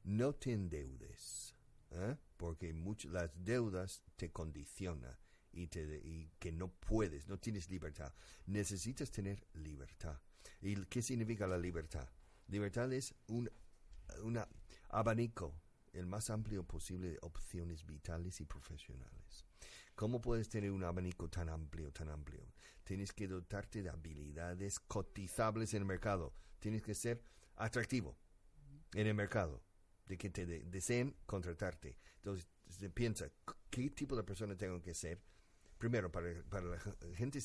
No te endeudes. ¿eh? Porque much- las deudas te condicionan y, te, y que no puedes, no tienes libertad. Necesitas tener libertad. ¿Y qué significa la libertad? Libertad es un una abanico, el más amplio posible de opciones vitales y profesionales. ¿Cómo puedes tener un abanico tan amplio, tan amplio? Tienes que dotarte de habilidades cotizables en el mercado. Tienes que ser atractivo en el mercado, de que te de- deseen contratarte. Entonces, piensa, ¿qué tipo de persona tengo que ser? Primero, para, para la ge- gente,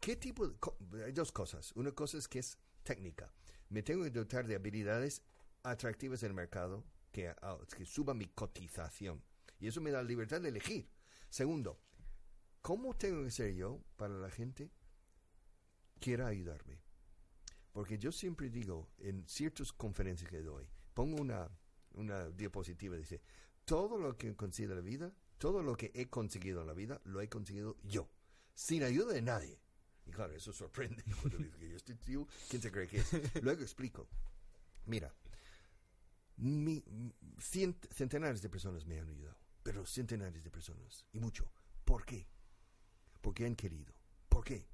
¿qué tipo de... Hay dos cosas. Una cosa es que es técnica. Me tengo que dotar de habilidades atractivas en el mercado que, ah, que suba mi cotización. Y eso me da la libertad de elegir. Segundo, ¿cómo tengo que ser yo para la gente quiera ayudarme? Porque yo siempre digo en ciertas conferencias que doy, pongo una, una diapositiva dice, todo lo que en la vida, todo lo que he conseguido en la vida, lo he conseguido yo, sin ayuda de nadie. Y claro, eso sorprende. Cuando que yo estoy tío, ¿quién se cree que es? Luego explico. Mira, mi, centenares de personas me han ayudado, pero centenares de personas, y mucho. ¿Por qué? Porque han querido. ¿Por qué?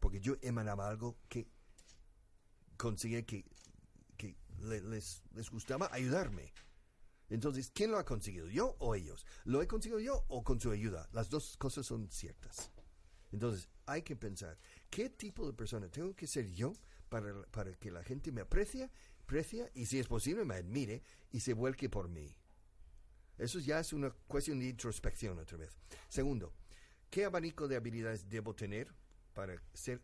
Porque yo emanaba algo que conseguía que, que le- les, les gustaba ayudarme. Entonces, ¿quién lo ha conseguido? ¿Yo o ellos? ¿Lo he conseguido yo o con su ayuda? Las dos cosas son ciertas. Entonces, hay que pensar, ¿qué tipo de persona tengo que ser yo para, para que la gente me aprecie, aprecia y, si es posible, me admire y se vuelque por mí? Eso ya es una cuestión de introspección otra vez. Segundo, ¿qué abanico de habilidades debo tener para ser,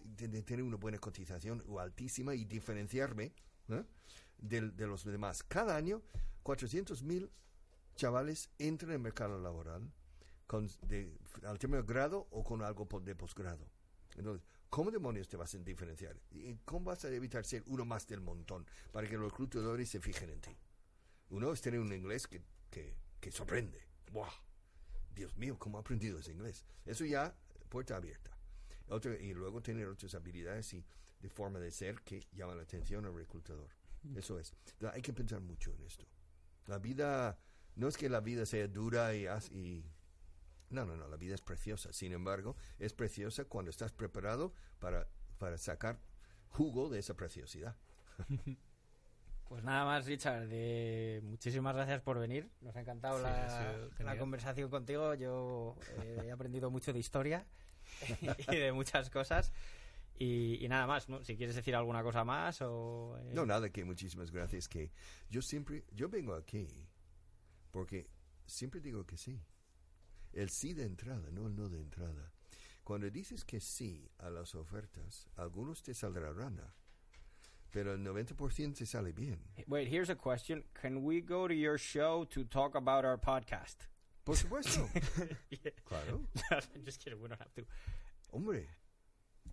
de, tener una buena cotización o altísima y diferenciarme de, los demás? Cada año, 400.000 chavales entran en el mercado laboral con, de, al término de grado o con algo de posgrado. Entonces, ¿cómo demonios te vas a diferenciar? ¿Y ¿Cómo vas a evitar ser uno más del montón para que los reclutadores se fijen en ti? Uno es tener un inglés que, que, que sorprende. ¡Buah! Dios mío, ¿cómo ha aprendido ese inglés? Eso ya, puerta abierta. Otro, y luego tener otras habilidades y de forma de ser que llaman la atención al reclutador. Eso es. Entonces, hay que pensar mucho en esto. La vida, no es que la vida sea dura y, y no, no, no, la vida es preciosa. Sin embargo, es preciosa cuando estás preparado para, para sacar jugo de esa preciosidad. <laughs> Pues nada más, Richard. de- Muchísimas gracias por venir. Nos ha encantado Sí, la, la conversación contigo. Yo eh, he aprendido mucho de historia <laughs> y de muchas cosas. Y, y nada más, ¿no? Si quieres decir alguna cosa más o... eh, No, nada, que muchísimas gracias. Que yo siempre, yo vengo aquí porque siempre digo que sí. El sí de entrada, no el no de entrada. Cuando dices que sí a las ofertas, algunos te saldrá rana, pero el 90% te sale bien. Wait, here's a question. Can we go to your show to talk about our podcast? Por supuesto. Yeah. <laughs> claro. <laughs> I'm just kidding, we don't have to. Hombre,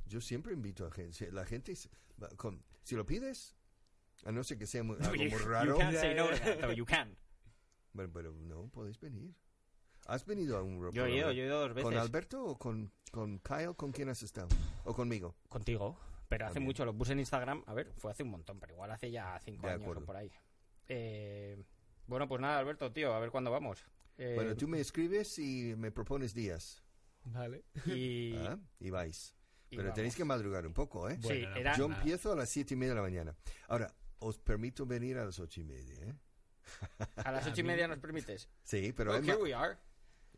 yo siempre invito a gente. La gente, con- si lo pides, a no ser que sea muy, algo you, muy you raro, can't say no to that, though. You can. bueno, pero no, podéis venir. ¿Has venido a un Yo he ido, yo he ido dos veces. ¿Con Alberto o con, con Kyle? ¿Con quién has estado? ¿O conmigo? Contigo. Pero hace También. mucho, lo puse en Instagram. A ver, fue hace un montón, pero igual hace ya cinco De años acuerdo. o por ahí. Eh, bueno, pues nada, Alberto, tío, a ver cuándo vamos. Eh, Bueno, tú me escribes y me propones días. Vale. y, ¿ah? Y vais. Pero tenéis vamos. que madrugar un poco, ¿eh? Sí, Bueno, no era- Yo nada. empiezo a las siete y media de la mañana. Ahora, os permito venir a las ocho y media, ¿eh? A las <laughs> ocho y media nos permites. Sí, pero hay here we are.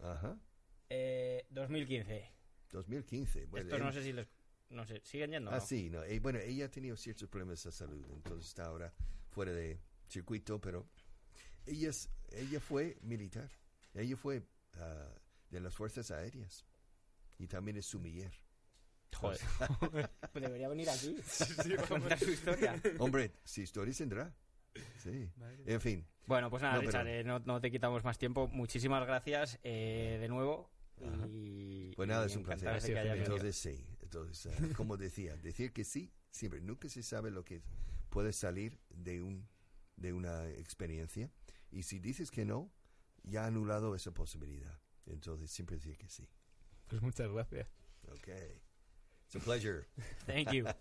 Ajá. Eh, 2015. 2015. Bueno, Esto no sé si les... No sé, ¿siguen yendo Ah, no? sí, no. eh, bueno, ella ha tenido ciertos problemas de salud, entonces está ahora fuera de circuito, pero ella, es- ella fue militar. Ella fue ah, de las Fuerzas Aéreas y también es sumiller. Joder. <laughs> Debería venir aquí. <laughs> a contar su historia. Hombre, si historia tendrá. Sí. En fin, Bueno, pues nada, No, pero- Richard, eh, no, no te quitamos más tiempo. Muchísimas gracias eh, de nuevo. Y, pues nada, y es un placer. venido. Entonces, sí. Entonces, ah, como decía, decir que sí, siempre, nunca se sabe lo que puede salir de, un, de una experiencia. Y si dices que no, ya ha anulado esa posibilidad. Entonces, siempre decir que sí. Pues muchas gracias. Okay. It's a pleasure. <laughs> Thank you. <laughs>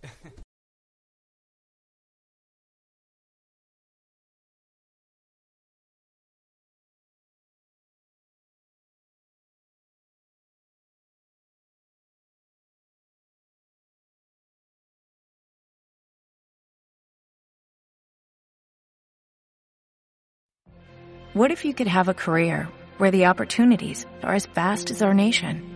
What if you could have a career where the opportunities are as vast as our nation,